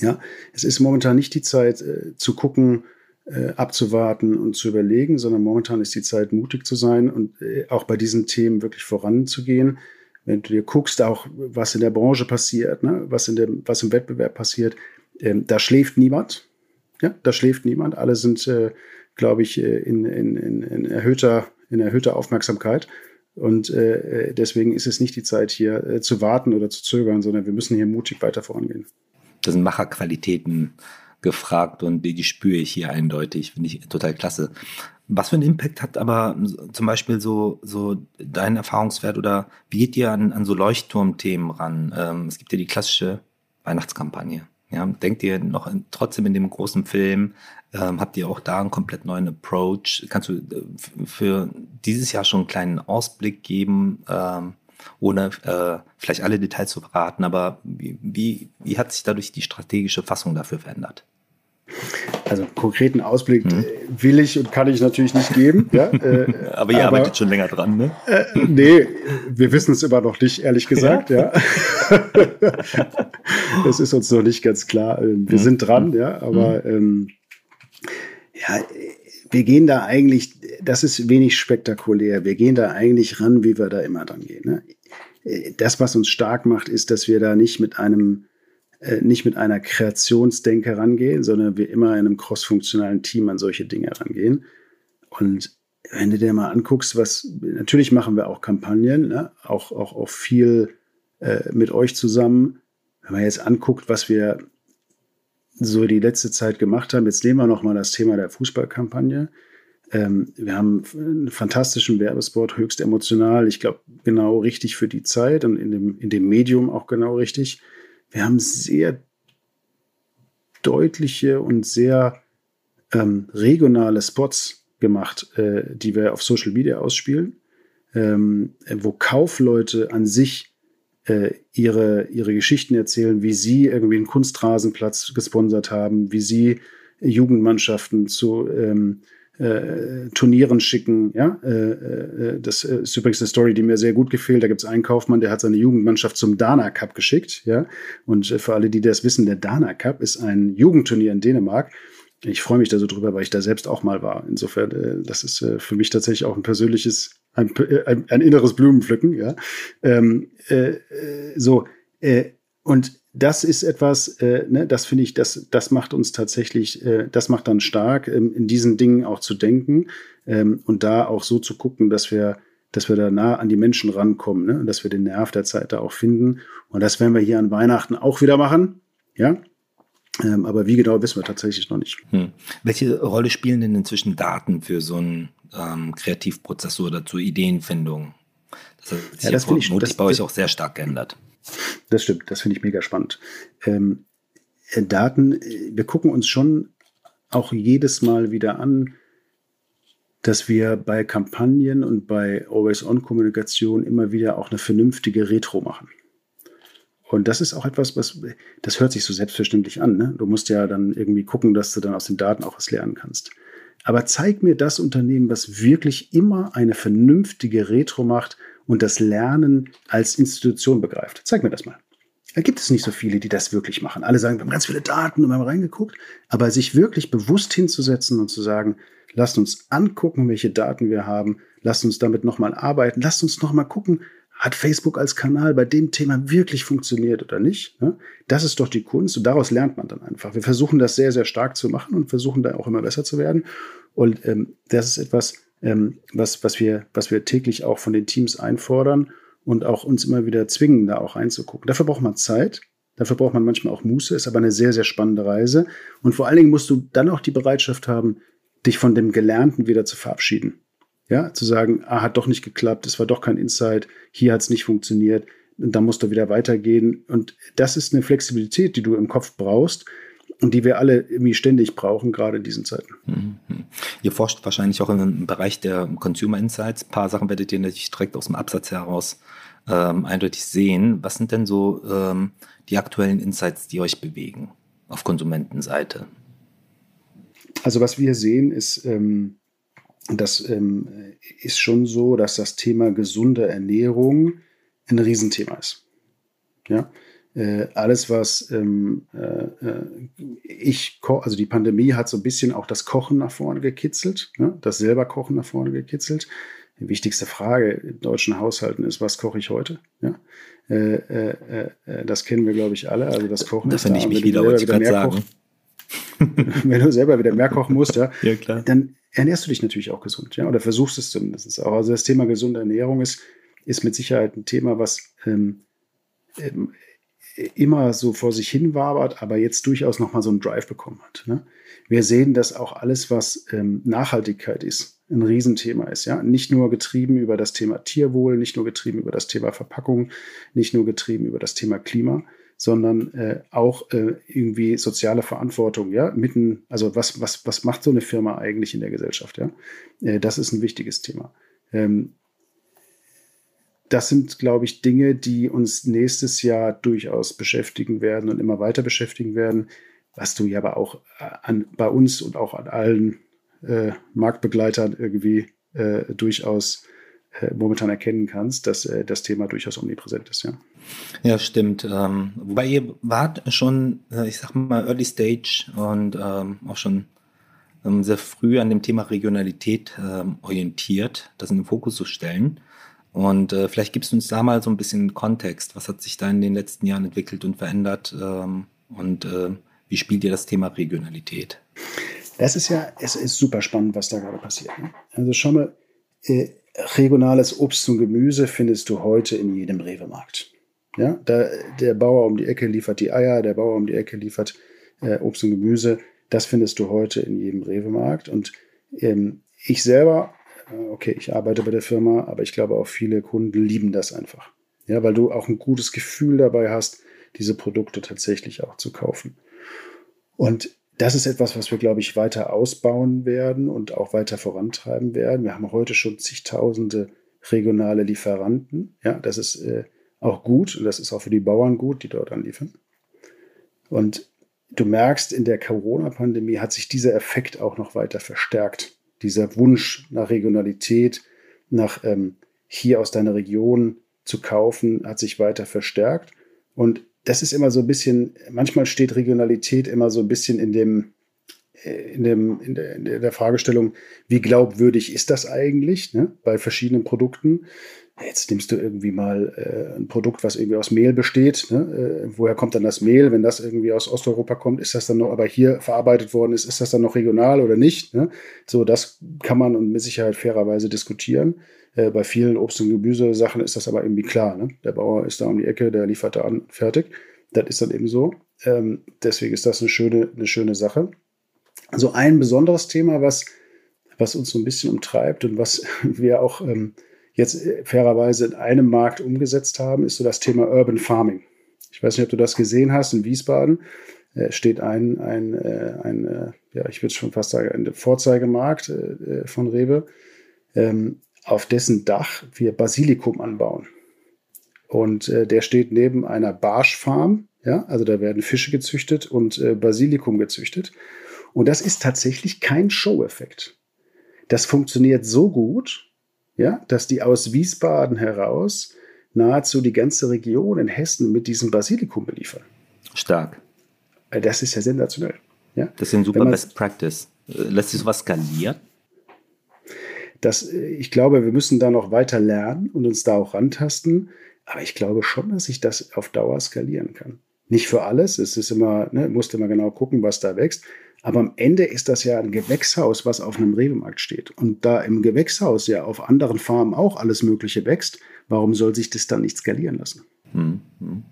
Ja, es ist momentan nicht die Zeit äh, zu gucken, äh, abzuwarten und zu überlegen, sondern momentan ist die Zeit, mutig zu sein und äh, auch bei diesen Themen wirklich voranzugehen. Wenn du dir guckst, auch was in der Branche passiert, ne, was, in dem, was im Wettbewerb passiert, ähm, da schläft niemand. Ja, da schläft niemand. Alle sind, äh, glaube ich, äh, in, in, in, in, erhöhter, in erhöhter Aufmerksamkeit. Und äh, deswegen ist es nicht die Zeit, hier äh, zu warten oder zu zögern, sondern wir müssen hier mutig weiter vorangehen. Das sind Macherqualitäten, gefragt und die, die spüre ich hier eindeutig. Finde ich total klasse. Was für einen Impact hat aber zum Beispiel so, so dein Erfahrungswert oder wie geht ihr an, an so Leuchtturmthemen ran? Ähm, es gibt ja die klassische Weihnachtskampagne. Ja, denkt ihr noch in, trotzdem in dem großen Film, ähm, habt ihr auch da einen komplett neuen Approach? Kannst du äh, für dieses Jahr schon einen kleinen Ausblick geben, ähm, ohne äh, vielleicht alle Details zu verraten, aber wie, wie, wie hat sich dadurch die strategische Fassung dafür verändert? Also konkreten Ausblick hm. will ich und kann ich natürlich nicht geben. Ja, äh, [LAUGHS] aber ihr aber, arbeitet schon länger dran, ne? Äh, nee, wir wissen es immer noch nicht, ehrlich gesagt, ja. [LAUGHS] das ist uns noch nicht ganz klar. Ähm, wir hm. sind dran, ja, aber hm. ähm, ja, wir gehen da eigentlich, das ist wenig spektakulär. Wir gehen da eigentlich ran, wie wir da immer dran gehen. Ne? Äh, das, was uns stark macht, ist, dass wir da nicht mit einem äh, nicht mit einer Kreationsdenke rangehen, sondern wir immer in einem crossfunktionalen Team an solche Dinge rangehen. Und wenn du dir mal anguckst, was natürlich machen wir auch Kampagnen, ne? auch, auch, auch viel äh, mit euch zusammen. Wenn man jetzt anguckt, was wir so die letzte Zeit gemacht haben, jetzt nehmen wir nochmal das Thema der Fußballkampagne. Ähm, wir haben einen fantastischen Werbespot, höchst emotional. Ich glaube, genau richtig für die Zeit und in dem, in dem Medium auch genau richtig. Wir haben sehr deutliche und sehr ähm, regionale Spots gemacht, äh, die wir auf Social Media ausspielen, ähm, wo Kaufleute an sich äh, ihre, ihre Geschichten erzählen, wie sie irgendwie einen Kunstrasenplatz gesponsert haben, wie sie Jugendmannschaften zu ähm, äh, Turnieren schicken. Ja, äh, äh, das ist übrigens eine Story, die mir sehr gut gefällt. Da gibt es einen Kaufmann, der hat seine Jugendmannschaft zum Dana Cup geschickt. Ja, und für alle, die das wissen, der Dana Cup ist ein Jugendturnier in Dänemark. Ich freue mich da so drüber, weil ich da selbst auch mal war. Insofern, äh, das ist äh, für mich tatsächlich auch ein persönliches, ein, ein, ein inneres Blumenpflücken. Ja, ähm, äh, so äh, und das ist etwas, äh, ne, das finde ich, das, das macht uns tatsächlich, äh, das macht dann stark, ähm, in diesen Dingen auch zu denken ähm, und da auch so zu gucken, dass wir, dass wir da nah an die Menschen rankommen, ne, dass wir den Nerv der Zeit da auch finden. Und das werden wir hier an Weihnachten auch wieder machen, ja. Ähm, aber wie genau wissen wir tatsächlich noch nicht. Hm. Welche Rolle spielen denn inzwischen Daten für so einen ähm, Kreativprozess oder zur Ideenfindung? Das hat sich ja, das ja ich, das, bei euch auch sehr stark geändert. Das stimmt, das finde ich mega spannend. Ähm, äh, Daten, äh, wir gucken uns schon auch jedes Mal wieder an, dass wir bei Kampagnen und bei Always-On-Kommunikation immer wieder auch eine vernünftige Retro machen. Und das ist auch etwas, was, das hört sich so selbstverständlich an. Ne? Du musst ja dann irgendwie gucken, dass du dann aus den Daten auch was lernen kannst. Aber zeig mir das Unternehmen, was wirklich immer eine vernünftige Retro macht, und das Lernen als Institution begreift. Zeig mir das mal. Da gibt es nicht so viele, die das wirklich machen. Alle sagen, wir haben ganz viele Daten und wir haben reingeguckt, aber sich wirklich bewusst hinzusetzen und zu sagen, lasst uns angucken, welche Daten wir haben, lasst uns damit nochmal arbeiten, lasst uns nochmal gucken, hat Facebook als Kanal bei dem Thema wirklich funktioniert oder nicht? Das ist doch die Kunst und daraus lernt man dann einfach. Wir versuchen das sehr, sehr stark zu machen und versuchen da auch immer besser zu werden. Und ähm, das ist etwas, ähm, was, was, wir, was wir täglich auch von den Teams einfordern und auch uns immer wieder zwingen, da auch reinzugucken. Dafür braucht man Zeit. Dafür braucht man manchmal auch Muße, ist aber eine sehr, sehr spannende Reise. Und vor allen Dingen musst du dann auch die Bereitschaft haben, dich von dem Gelernten wieder zu verabschieden. Ja, zu sagen, ah, hat doch nicht geklappt, es war doch kein Insight, hier hat es nicht funktioniert, dann musst du wieder weitergehen. Und das ist eine Flexibilität, die du im Kopf brauchst, und die wir alle irgendwie ständig brauchen, gerade in diesen Zeiten. Mhm. Ihr forscht wahrscheinlich auch im Bereich der Consumer Insights. Ein paar Sachen werdet ihr natürlich direkt aus dem Absatz heraus ähm, eindeutig sehen. Was sind denn so ähm, die aktuellen Insights, die euch bewegen auf Konsumentenseite? Also was wir sehen ist, ähm, das ähm, ist schon so, dass das Thema gesunde Ernährung ein Riesenthema ist. Ja, äh, alles, was ähm, äh, äh ich koche, also die Pandemie hat so ein bisschen auch das Kochen nach vorne gekitzelt, ne? das selber Kochen nach vorne gekitzelt. Die wichtigste Frage in deutschen Haushalten ist, was koche ich heute? Ja? Äh, äh, äh das kennen wir, glaube ich, alle. Also das Kochen das ist da. ich mich wieder, wollte ich gerade sagen. [LAUGHS] wenn du selber wieder mehr kochen musst, ja, ja dann ernährst du dich natürlich auch gesund, ja, oder versuchst es zumindest auch. Also das Thema gesunde Ernährung ist, ist mit Sicherheit ein Thema, was ähm, ähm immer so vor sich hin wabert, aber jetzt durchaus nochmal so einen Drive bekommen hat. Ne? Wir sehen, dass auch alles, was ähm, Nachhaltigkeit ist, ein Riesenthema ist. Ja? Nicht nur getrieben über das Thema Tierwohl, nicht nur getrieben über das Thema Verpackung, nicht nur getrieben über das Thema Klima, sondern äh, auch äh, irgendwie soziale Verantwortung, ja, mitten, also was, was, was macht so eine Firma eigentlich in der Gesellschaft, ja? Äh, das ist ein wichtiges Thema. Ähm, das sind, glaube ich, Dinge, die uns nächstes Jahr durchaus beschäftigen werden und immer weiter beschäftigen werden, was du ja aber auch äh, an, bei uns und auch an allen äh, Marktbegleitern irgendwie äh, durchaus äh, momentan erkennen kannst, dass äh, das Thema durchaus omnipräsent ist, ja. Ja, stimmt. Ähm, wobei ihr wart schon, ich sag mal, Early Stage und ähm, auch schon ähm, sehr früh an dem Thema Regionalität ähm, orientiert, das in den Fokus zu stellen. Und äh, vielleicht gibst du uns da mal so ein bisschen Kontext. Was hat sich da in den letzten Jahren entwickelt und verändert? Ähm, und äh, wie spielt ihr das Thema Regionalität? Das ist ja, es ist super spannend, was da gerade passiert. Ne? Also schau mal, äh, regionales Obst und Gemüse findest du heute in jedem Rewe-Markt. Ja, da, der Bauer um die Ecke liefert die Eier, der Bauer um die Ecke liefert äh, Obst und Gemüse. Das findest du heute in jedem Rewe-Markt. Und ähm, ich selber okay, ich arbeite bei der Firma, aber ich glaube auch viele Kunden lieben das einfach. Ja, weil du auch ein gutes Gefühl dabei hast, diese Produkte tatsächlich auch zu kaufen. Und das ist etwas, was wir, glaube ich, weiter ausbauen werden und auch weiter vorantreiben werden. Wir haben heute schon zigtausende regionale Lieferanten. Ja, das ist äh, auch gut und das ist auch für die Bauern gut, die dort anliefern. Und du merkst, in der Corona-Pandemie hat sich dieser Effekt auch noch weiter verstärkt dieser Wunsch nach Regionalität, nach ähm, hier aus deiner Region zu kaufen, hat sich weiter verstärkt. Und das ist immer so ein bisschen, manchmal steht Regionalität immer so ein bisschen in dem, äh, in, dem, in, der, in der Fragestellung, wie glaubwürdig ist das eigentlich ne, bei verschiedenen Produkten? Jetzt nimmst du irgendwie mal äh, ein Produkt, was irgendwie aus Mehl besteht. Ne? Äh, woher kommt dann das Mehl? Wenn das irgendwie aus Osteuropa kommt, ist das dann noch, aber hier verarbeitet worden ist, ist das dann noch regional oder nicht? Ne? So, das kann man und mit Sicherheit fairerweise diskutieren. Äh, bei vielen Obst- und Gemüsesachen ist das aber irgendwie klar. Ne? Der Bauer ist da um die Ecke, der liefert da an, fertig. Das ist dann eben so. Ähm, deswegen ist das eine schöne, eine schöne Sache. Also ein besonderes Thema, was, was uns so ein bisschen umtreibt und was [LAUGHS] wir auch ähm, jetzt äh, fairerweise in einem Markt umgesetzt haben, ist so das Thema Urban Farming. Ich weiß nicht, ob du das gesehen hast. In Wiesbaden äh, steht ein, ein, äh, ein ja, ich würde schon fast sagen, ein Vorzeigemarkt von Rewe, ähm, auf dessen Dach wir Basilikum anbauen. Und der steht neben einer Barschfarm. Ja, also da werden Fische gezüchtet und Basilikum gezüchtet. Und das ist tatsächlich kein Show-Effekt. Das funktioniert so gut, ja, dass die aus Wiesbaden heraus nahezu die ganze Region in Hessen mit diesem Basilikum beliefern. Stark. Äh, das ist ja sensationell. Ja? Das ist ein super Best Practice. Äh, lässt sich sowas skalieren? Das, äh, ich glaube, wir müssen da noch weiter lernen und uns da auch rantasten. Aber ich glaube schon, dass ich das auf Dauer skalieren kann. Nicht für alles. Es ist immer, ne, musst immer genau gucken, was da wächst. Aber am Ende ist das ja ein Gewächshaus, was auf einem Rewe-Markt steht. Und da im Gewächshaus ja auf anderen Farmen auch alles Mögliche wächst, warum soll sich das dann nicht skalieren lassen? Hm, hm.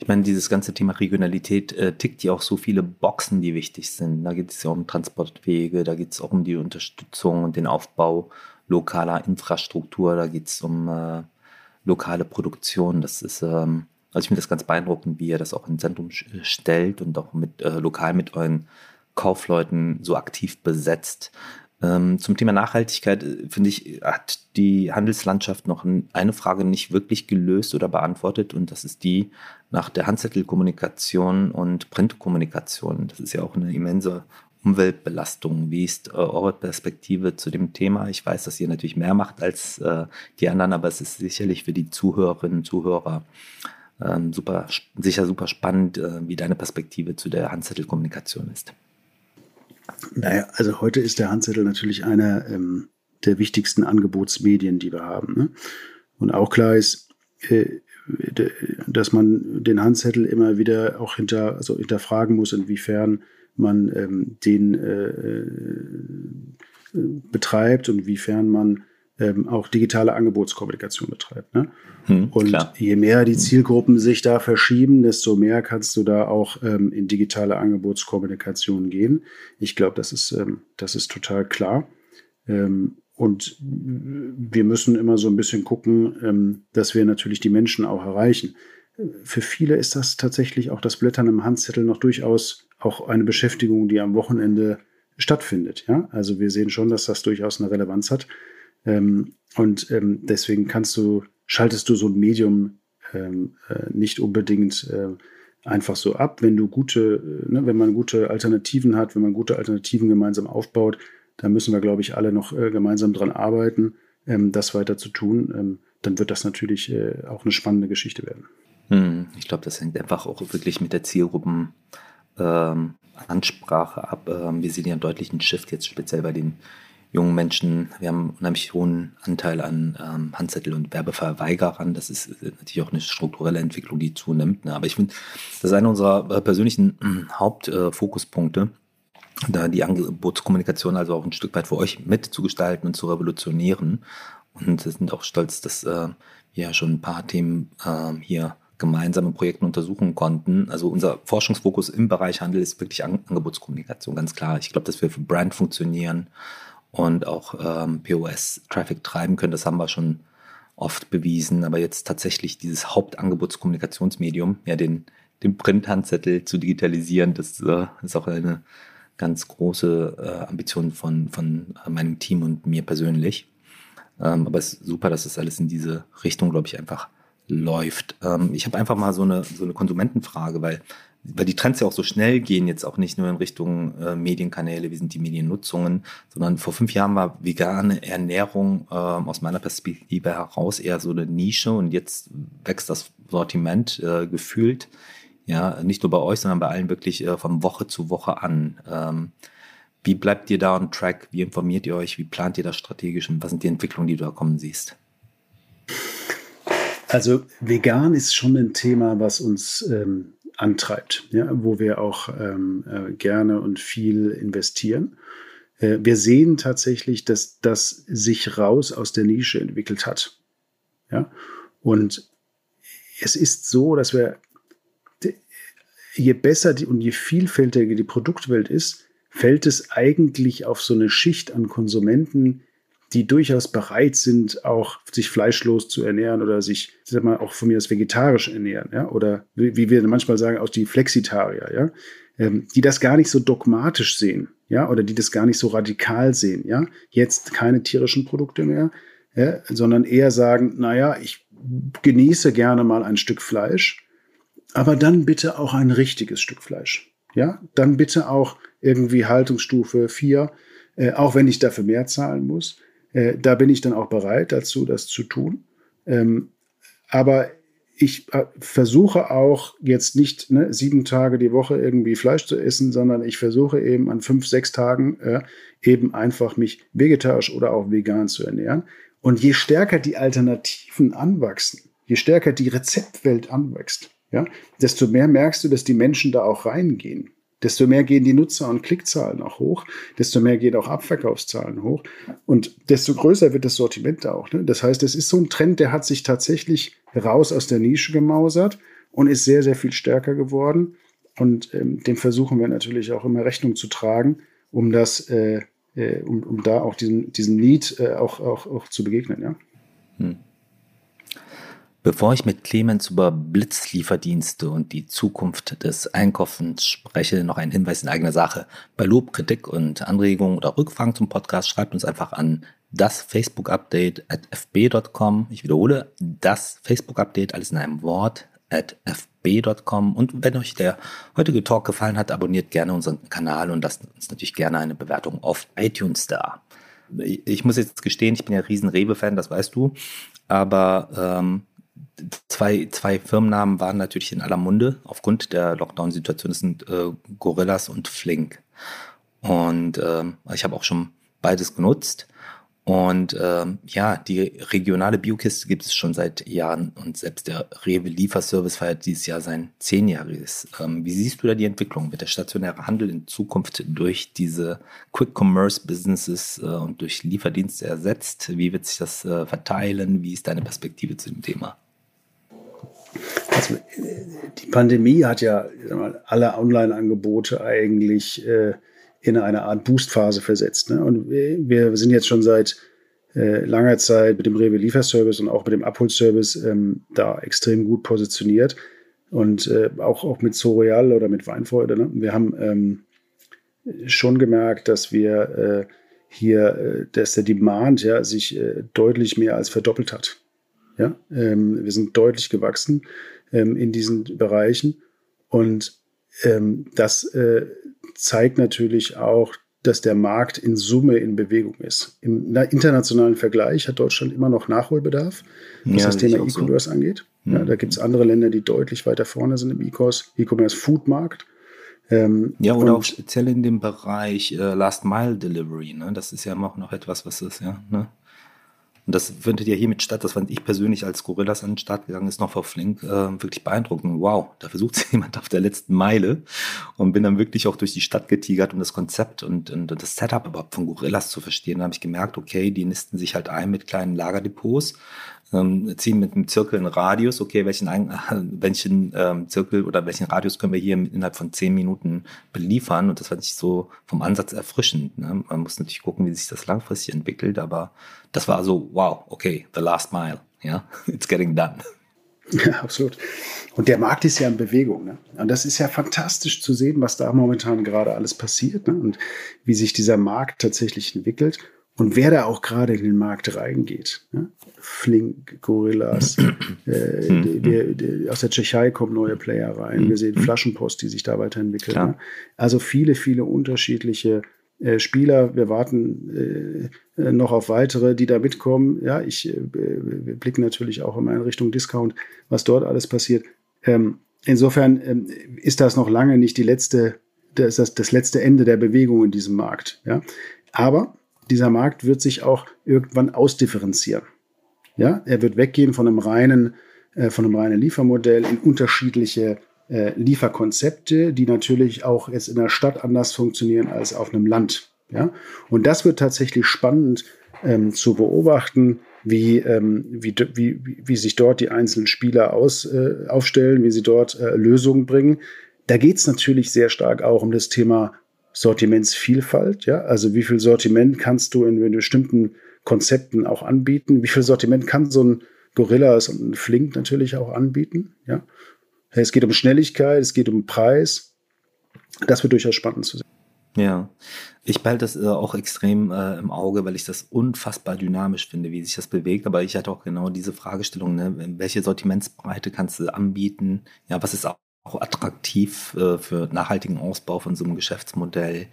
Ich meine, dieses ganze Thema Regionalität äh, tickt ja auch so viele Boxen, die wichtig sind. Da geht es ja um Transportwege, da geht es auch um die Unterstützung und den Aufbau lokaler Infrastruktur, da geht es um äh, lokale Produktion. Das ist, ähm, also ich finde das ganz beeindruckend, wie ihr das auch ins Zentrum stellt und auch mit äh, lokal mit euren Kaufleuten so aktiv besetzt. Ähm, zum Thema Nachhaltigkeit, äh, finde ich, hat die Handelslandschaft noch eine Frage nicht wirklich gelöst oder beantwortet und das ist die nach der Handzettelkommunikation und Printkommunikation. Das ist ja auch eine immense Umweltbelastung. Wie ist äh, eure Perspektive zu dem Thema? Ich weiß, dass ihr natürlich mehr macht als äh, die anderen, aber es ist sicherlich für die Zuhörerinnen und Zuhörer ähm, super, sicher super spannend, wie deine Perspektive zu der Handzettelkommunikation ist. Naja, also heute ist der Handzettel natürlich einer ähm, der wichtigsten Angebotsmedien, die wir haben. Ne? Und auch klar ist, äh, dass man den Handzettel immer wieder auch hinter, also hinterfragen muss, inwiefern man ähm, den äh, äh betreibt und inwiefern man ähm, auch digitale Angebotskommunikation betreibt. Ne? Hm, und klar. je mehr die Zielgruppen sich da verschieben, desto mehr kannst du da auch ähm, in digitale Angebotskommunikation gehen. Ich glaube, das ist, ähm, das ist total klar. Ähm, und wir müssen immer so ein bisschen gucken, ähm, dass wir natürlich die Menschen auch erreichen. Für viele ist das tatsächlich auch das Blättern im Handzettel noch durchaus auch eine Beschäftigung, die am Wochenende stattfindet. Ja? Also wir sehen schon, dass das durchaus eine Relevanz hat. Ähm, und ähm, deswegen kannst du, schaltest du so ein Medium ähm, äh, nicht unbedingt äh, einfach so ab. Wenn du gute, äh, ne, wenn man gute Alternativen hat, wenn man gute Alternativen gemeinsam aufbaut, dann müssen wir, glaube ich, alle noch äh, gemeinsam dran arbeiten, ähm, das weiter zu tun. Ähm, dann wird das natürlich äh, auch eine spannende Geschichte werden. Hm, ich glaube, das hängt einfach auch wirklich mit der Zielgruppen ähm, Ansprache ab. Wir sehen ja einen deutlichen Shift jetzt speziell bei den jungen Menschen. Wir haben einen unheimlich hohen Anteil an ähm, Handzettel- und Werbeverweigerern. Das ist äh, natürlich auch eine strukturelle Entwicklung, die zunimmt. Ne? Aber ich finde, das ist einer unserer äh, persönlichen äh, Hauptfokuspunkte, da die Angebotskommunikation also auch ein Stück weit für euch mitzugestalten und zu revolutionieren. Und wir sind auch stolz, dass äh, wir schon ein paar Themen äh, hier gemeinsame Projekten untersuchen konnten. Also unser Forschungsfokus im Bereich Handel ist wirklich Angebotskommunikation, ganz klar. Ich glaube, dass wir für Brand funktionieren und auch ähm, POS-Traffic treiben können. Das haben wir schon oft bewiesen. Aber jetzt tatsächlich dieses Hauptangebotskommunikationsmedium, ja, den, den Print-Handzettel zu digitalisieren, das äh, ist auch eine ganz große äh, Ambition von, von meinem Team und mir persönlich. Ähm, aber es ist super, dass es alles in diese Richtung, glaube ich, einfach läuft. Ähm, ich habe einfach mal so eine, so eine Konsumentenfrage, weil, weil die Trends ja auch so schnell gehen, jetzt auch nicht nur in Richtung äh, Medienkanäle, wie sind die Mediennutzungen, sondern vor fünf Jahren war vegane Ernährung äh, aus meiner Perspektive heraus eher so eine Nische und jetzt wächst das Sortiment äh, gefühlt, ja, nicht nur bei euch, sondern bei allen wirklich äh, von Woche zu Woche an. Ähm, wie bleibt ihr da on track? Wie informiert ihr euch? Wie plant ihr das strategisch? Und was sind die Entwicklungen, die du da kommen siehst? Also vegan ist schon ein Thema, was uns ähm, antreibt, ja, wo wir auch ähm, äh, gerne und viel investieren. Äh, wir sehen tatsächlich, dass das sich raus aus der Nische entwickelt hat. Ja? Und es ist so, dass wir, je besser die, und je vielfältiger die Produktwelt ist, fällt es eigentlich auf so eine Schicht an Konsumenten, die durchaus bereit sind, auch sich fleischlos zu ernähren oder sich, sag mal, auch von mir aus vegetarisch ernähren, ja, oder wie, wie wir manchmal sagen, auch die Flexitarier, ja, ähm, die das gar nicht so dogmatisch sehen, ja, oder die das gar nicht so radikal sehen, ja, jetzt keine tierischen Produkte mehr, ja, sondern eher sagen, naja, ich genieße gerne mal ein Stück Fleisch, aber dann bitte auch ein richtiges Stück Fleisch, ja, dann bitte auch irgendwie Haltungsstufe 4, äh, auch wenn ich dafür mehr zahlen muss. Äh, da bin ich dann auch bereit dazu, das zu tun. Ähm, aber ich äh, versuche auch jetzt nicht ne, sieben Tage die Woche irgendwie Fleisch zu essen, sondern ich versuche eben an fünf, sechs Tagen äh, eben einfach mich vegetarisch oder auch vegan zu ernähren. Und je stärker die Alternativen anwachsen, je stärker die Rezeptwelt anwächst, ja, desto mehr merkst du, dass die Menschen da auch reingehen desto mehr gehen die Nutzer- und Klickzahlen auch hoch, desto mehr gehen auch Abverkaufszahlen hoch und desto größer wird das Sortiment auch. Ne? Das heißt, es ist so ein Trend, der hat sich tatsächlich raus aus der Nische gemausert und ist sehr, sehr viel stärker geworden. Und ähm, dem versuchen wir natürlich auch immer Rechnung zu tragen, um das, äh, äh, um, um da auch diesen, diesen Need äh, auch, auch, auch zu begegnen. Ja? Hm. Bevor ich mit Clemens über Blitzlieferdienste und die Zukunft des Einkaufens spreche, noch ein Hinweis in eigener Sache. Bei Lob, Kritik und Anregungen oder Rückfragen zum Podcast schreibt uns einfach an das Facebook-Update at fb.com. Ich wiederhole, das Facebook-Update, alles in einem Wort, at fb.com. Und wenn euch der heutige Talk gefallen hat, abonniert gerne unseren Kanal und lasst uns natürlich gerne eine Bewertung auf iTunes da. Ich muss jetzt gestehen, ich bin ja riesen Rewe-Fan, das weißt du. Aber ähm, zwei, zwei Firmennamen waren natürlich in aller Munde aufgrund der Lockdown-Situation. Das sind äh, Gorillas und Flink. Und äh, ich habe auch schon beides genutzt. Und ähm, ja, die regionale Biokiste gibt es schon seit Jahren und selbst der Rewe Lieferservice feiert dieses Jahr sein Zehnjähriges. Ähm, wie siehst du da die Entwicklung? Wird der stationäre Handel in Zukunft durch diese Quick Commerce Businesses äh, und durch Lieferdienste ersetzt? Wie wird sich das äh, verteilen? Wie ist deine Perspektive zu dem Thema? Also, die Pandemie hat ja mal, alle Online-Angebote eigentlich äh, in eine Art Boostphase versetzt. Ne? Und wir sind jetzt schon seit äh, langer Zeit mit dem Rewe Lieferservice und auch mit dem Abholservice ähm, da extrem gut positioniert. Und äh, auch, auch mit Soreal oder mit Weinfreude. Ne? Wir haben ähm, schon gemerkt, dass wir äh, hier, äh, dass der Demand ja, sich äh, deutlich mehr als verdoppelt hat. Ja? Ähm, wir sind deutlich gewachsen ähm, in diesen Bereichen. Und ähm, das äh, zeigt natürlich auch, dass der Markt in Summe in Bewegung ist. Im internationalen Vergleich hat Deutschland immer noch Nachholbedarf, was ja, das Thema E-Commerce so. angeht. Mhm. Ja, da gibt es andere Länder, die deutlich weiter vorne sind im E-Commerce-Food-Markt. Ähm, ja, oder auch speziell in dem Bereich äh, Last Mile Delivery. Ne? Das ist ja immer noch etwas, was ist, ja. Ne? Und das findet ja hiermit statt. Das fand ich persönlich, als Gorillas an den Start gegangen ist, noch vor Flink, äh, wirklich beeindruckend. Wow, da versucht [LAUGHS] jemand auf der letzten Meile und bin dann wirklich auch durch die Stadt getigert, um das Konzept und, und das Setup überhaupt von Gorillas zu verstehen. Da habe ich gemerkt, okay, die nisten sich halt ein mit kleinen Lagerdepots ähm, ziehen mit einem Zirkel einen Radius, okay, welchen, [LAUGHS] welchen ähm, Zirkel oder welchen Radius können wir hier innerhalb von zehn Minuten beliefern und das fand ich so vom Ansatz erfrischend. Ne? Man muss natürlich gucken, wie sich das langfristig entwickelt, aber das war so, wow, okay, the last mile, ja, yeah? [LAUGHS] it's getting done. Ja, absolut. Und der Markt ist ja in Bewegung. Ne? Und das ist ja fantastisch zu sehen, was da momentan gerade alles passiert ne? und wie sich dieser Markt tatsächlich entwickelt und wer da auch gerade in den Markt reingeht. Ne? Flink, Gorillas. äh, [CLEARS THROAT] die, die, aus der Tschechei kommen neue Player rein. Wir sehen. Flaschenpost, die sich da weiterentwickeln. Ne? Also viele, viele unterschiedliche äh, Spieler. Wir warten äh, noch auf weitere, die da mitkommen. Ja, ich äh, wir blicken natürlich auch immer in Richtung Discount, was dort alles passiert. Ähm, insofern ähm, ist das noch lange nicht die letzte, das, das, das letzte Ende der Bewegung in diesem Markt. Ja, aber dieser Markt wird sich auch irgendwann ausdifferenzieren. Ja, er wird weggehen von einem reinen, äh, von einem reinen Liefermodell in unterschiedliche äh, Lieferkonzepte, die natürlich auch jetzt in der Stadt anders funktionieren als auf einem Land. Ja, und das wird tatsächlich spannend ähm, zu beobachten, wie, ähm, wie, wie, wie sich dort die einzelnen Spieler aus, äh, aufstellen, wie sie dort äh, Lösungen bringen. Da geht es natürlich sehr stark auch um das Thema Sortimentsvielfalt. Ja, also wie viel Sortiment kannst du in bestimmten Konzepten auch anbieten? Wie viel Sortiment kann so ein Gorillas und ein Flink natürlich auch anbieten? Ja, es geht um Schnelligkeit, es geht um Preis. Das wird durchaus spannend zu sehen. Ja, ich behalte das äh, auch extrem äh, im Auge, weil ich das unfassbar dynamisch finde, wie sich das bewegt. Aber ich hatte auch genau diese Fragestellung, ne? welche Sortimentsbreite kannst du anbieten? Ja, was ist auch attraktiv äh, für nachhaltigen Ausbau von so einem Geschäftsmodell?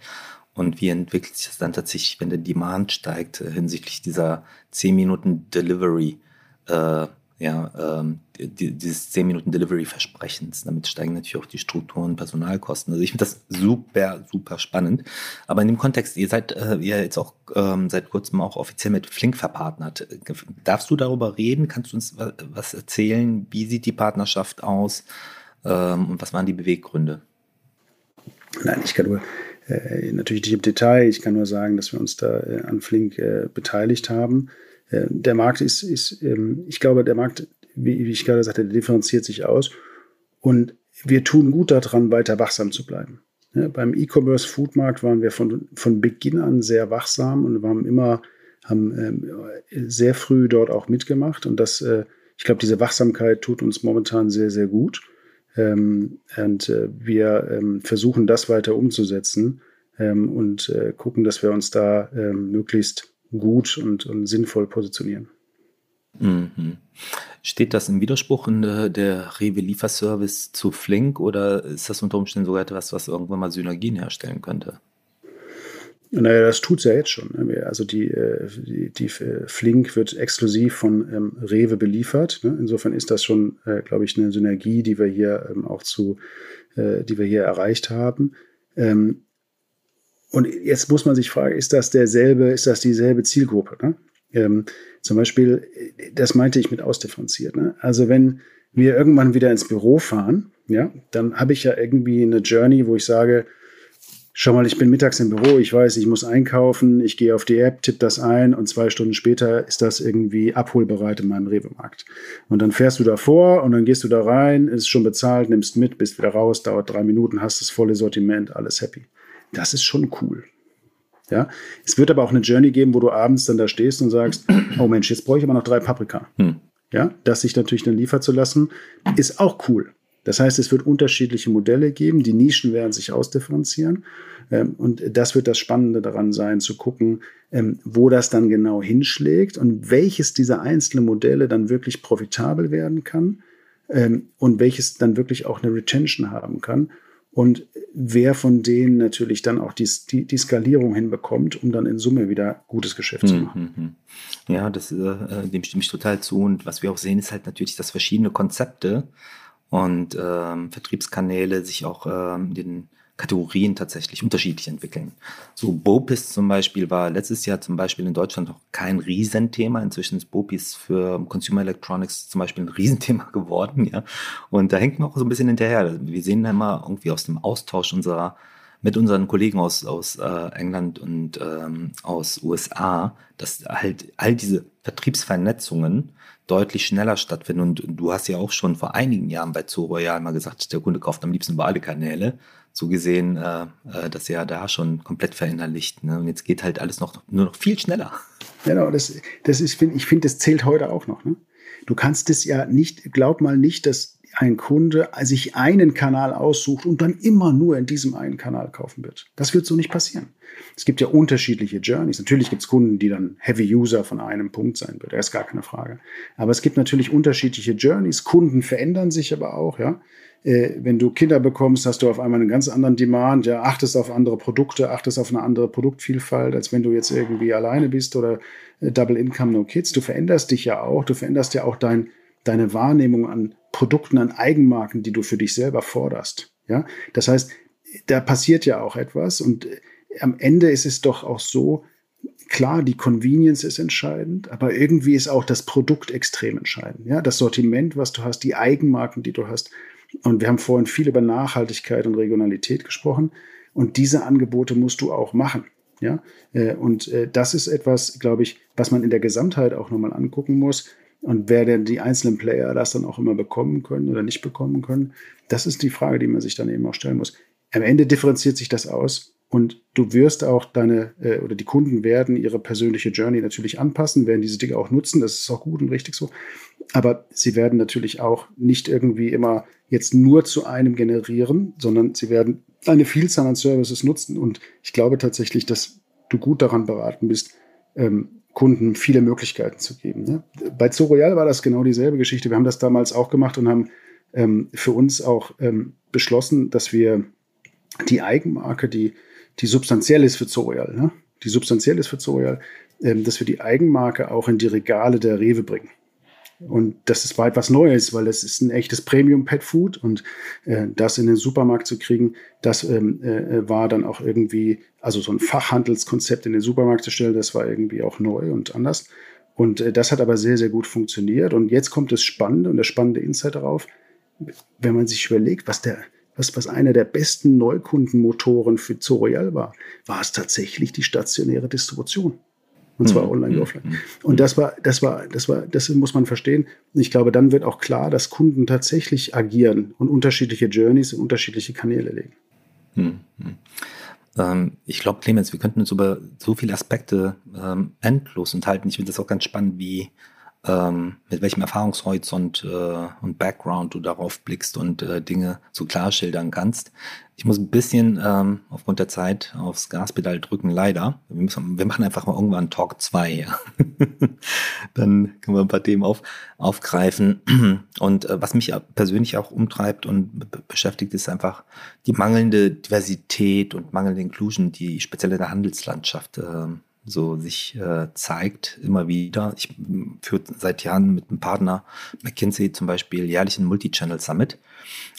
Und wie entwickelt sich das dann tatsächlich, wenn der Demand steigt äh, hinsichtlich dieser 10 Minuten Delivery? Äh, ja, ähm, die, dieses 10 Minuten Delivery-Versprechens. Damit steigen natürlich auch die Strukturen, Personalkosten. Also ich finde das super, super spannend. Aber in dem Kontext, ihr seid äh, ihr jetzt auch ähm, seit kurzem auch offiziell mit Flink verpartnert. Darfst du darüber reden? Kannst du uns was erzählen? Wie sieht die Partnerschaft aus? Ähm, und was waren die Beweggründe? Nein, ich kann nur äh, natürlich nicht im Detail. Ich kann nur sagen, dass wir uns da äh, an Flink äh, beteiligt haben. Äh, der Markt ist, ist ähm, ich glaube, der Markt, wie, wie ich gerade sagte, differenziert sich aus. Und wir tun gut daran, weiter wachsam zu bleiben. Ja, beim E-Commerce Foodmarkt waren wir von, von Beginn an sehr wachsam und haben immer, haben ähm, sehr früh dort auch mitgemacht. Und das, äh, ich glaube, diese Wachsamkeit tut uns momentan sehr, sehr gut. Ähm, und äh, wir ähm, versuchen das weiter umzusetzen ähm, und äh, gucken, dass wir uns da ähm, möglichst gut und, und sinnvoll positionieren. Mhm. Steht das im Widerspruch in der, der Rewe Lieferservice zu Flink oder ist das unter Umständen sogar etwas, was irgendwann mal Synergien herstellen könnte? Naja, das tut es ja jetzt schon. Ne? Also die, äh, die, äh, Flink wird exklusiv von ähm, Rewe beliefert. Ne? Insofern ist das schon, äh, glaube ich, eine Synergie, die wir hier ähm, auch zu, die wir hier erreicht haben. Ähm, und jetzt muss man sich fragen, ist das derselbe, ist das dieselbe Zielgruppe? Ne? Zum Beispiel, das meinte ich mit ausdifferenziert. Also wenn wir irgendwann wieder ins Büro fahren, ja, dann habe ich ja irgendwie eine Journey, wo ich sage, schau mal, ich bin mittags im Büro, ich weiß, ich muss einkaufen, ich gehe auf die App, tippe das ein und zwei Stunden später ist das irgendwie abholbereit in meinem Rewe-Markt. Und dann fährst du da vor und dann gehst du da rein, ist schon bezahlt, nimmst mit, bist wieder raus, dauert drei Minuten, hast das volle Sortiment, alles happy. Das ist schon cool. Ja, es wird aber auch eine Journey geben, wo du abends dann da stehst und sagst, [CLEARS THROAT] oh Mensch, jetzt brauche ich aber noch drei Paprika. Hm. Ja, das sich natürlich dann liefern zu lassen, ist auch cool. Das heißt, es wird unterschiedliche Modelle geben, die Nischen werden sich ausdifferenzieren. Ähm, und das wird das Spannende daran sein, zu gucken, ähm, wo das dann genau hinschlägt und welches dieser einzelnen Modelle dann wirklich profitabel werden kann ähm, und welches dann wirklich auch eine Retention haben kann und wer von denen natürlich dann auch die, die, die Skalierung hinbekommt, um dann in Summe wieder gutes Geschäft zu machen. Hm, hm, hm. Ja, das, äh, dem stimme ich total zu. Und was wir auch sehen, ist halt natürlich, dass verschiedene Konzepte und ähm, Vertriebskanäle sich auch ähm, den Kategorien tatsächlich unterschiedlich entwickeln. So Bopis zum Beispiel war letztes Jahr zum Beispiel in Deutschland noch kein Riesenthema. Inzwischen ist Bopis für Consumer Electronics zum Beispiel ein [LAUGHS] Riesenthema geworden, ja. Und da hängt man auch so ein bisschen hinterher. Wir sehen immer irgendwie aus dem Austausch unserer mit unseren Kollegen aus, aus äh, England und ähm, aus USA, dass halt all diese Vertriebsvernetzungen deutlich schneller stattfinden. Und du hast ja auch schon vor einigen Jahren bei Zoo Royal mal gesagt, der Kunde kauft am liebsten über alle Kanäle so gesehen, äh, äh, dass er da schon komplett verinnerlicht. Ne? Und jetzt geht halt alles noch nur noch viel schneller. Genau, das, das ist, ich finde, das zählt heute auch noch. Ne? Du kannst es ja nicht, glaub mal nicht, dass ein Kunde sich einen Kanal aussucht und dann immer nur in diesem einen Kanal kaufen wird. Das wird so nicht passieren. Es gibt ja unterschiedliche Journeys. Natürlich gibt es Kunden, die dann Heavy User von einem Punkt sein wird. Das ist gar keine Frage. Aber es gibt natürlich unterschiedliche Journeys. Kunden verändern sich aber auch, ja äh, wenn du Kinder bekommst, hast du auf einmal einen ganz anderen Demand, ja, achtest auf andere Produkte, achtest auf eine andere Produktvielfalt, als wenn du jetzt irgendwie alleine bist oder äh, Double Income No Kids. Du veränderst dich ja auch, du veränderst ja auch dein, deine Wahrnehmung an Produkten, an Eigenmarken, die du für dich selber forderst. Ja, das heißt, da passiert ja auch etwas und äh, am Ende ist es doch auch so, klar, die Convenience ist entscheidend, aber irgendwie ist auch das Produkt extrem entscheidend. Ja, das Sortiment, was du hast, die Eigenmarken, die du hast, und wir haben vorhin viel über Nachhaltigkeit und Regionalität gesprochen. Und diese Angebote musst du auch machen. Ja, äh, und äh, das ist etwas, glaube ich, was man in der Gesamtheit auch nochmal angucken muss. Und wer denn die einzelnen Player das dann auch immer bekommen können oder nicht bekommen können, das ist die Frage, die man sich dann eben auch stellen muss. Am Ende differenziert sich das aus und du wirst auch deine äh, oder die Kunden werden ihre persönliche Journey natürlich anpassen, werden diese Dinge auch nutzen. Das ist auch gut und richtig so. Aber sie werden natürlich auch nicht irgendwie immer jetzt nur zu einem generieren, sondern sie werden eine Vielzahl an Services nutzen. Und ich glaube tatsächlich, dass du gut daran beraten bist, ähm, Kunden viele Möglichkeiten zu geben. Ne? Bei Zoo Royal war das genau dieselbe Geschichte. Wir haben das damals auch gemacht und haben ähm, für uns auch ähm, beschlossen, dass wir die Eigenmarke, die, die substanziell ist für Zoo Royal, ne? die substanziell ist für Zoo Royal, ähm, dass wir die Eigenmarke auch in die Regale der Rewe bringen. Und das ist weit was Neues, weil es ist ein echtes Premium-Pet-Food und äh, das in den Supermarkt zu kriegen, das ähm, äh, war dann auch irgendwie, also so ein Fachhandelskonzept in den Supermarkt zu stellen, das war irgendwie auch neu und anders. Und äh, das hat aber sehr, sehr gut funktioniert. Und jetzt kommt das Spannende und der spannende Insight darauf, wenn man sich überlegt, was der, was, was einer der besten Neukundenmotoren für Zoroyal war, war es tatsächlich die stationäre Distribution. Und zwar mhm. online wie mhm. offline. Und das war, das war, das war, das muss man verstehen. Ich glaube, dann wird auch klar, dass Kunden tatsächlich agieren und unterschiedliche Journeys in unterschiedliche Kanäle legen. Mhm. Ähm, ich glaube, Clemens, wir könnten uns über so viele Aspekte ähm, endlos enthalten. Ich finde das auch ganz spannend, wie ähm, mit welchem Erfahrungshorizont äh, und Background du darauf blickst und äh, Dinge so klar schildern kannst. Ich muss ein bisschen ähm, aufgrund der Zeit aufs Gaspedal drücken, leider. Wir, müssen, wir machen einfach mal irgendwann Talk 2. Ja. [LAUGHS] Dann können wir ein paar Themen auf, aufgreifen. Und äh, was mich persönlich auch umtreibt und beschäftigt, ist einfach die mangelnde Diversität und mangelnde Inclusion, die speziell in der Handelslandschaft äh, so sich äh, zeigt immer wieder. Ich führe seit Jahren mit einem Partner McKinsey zum Beispiel jährlich einen Multi-Channel Summit.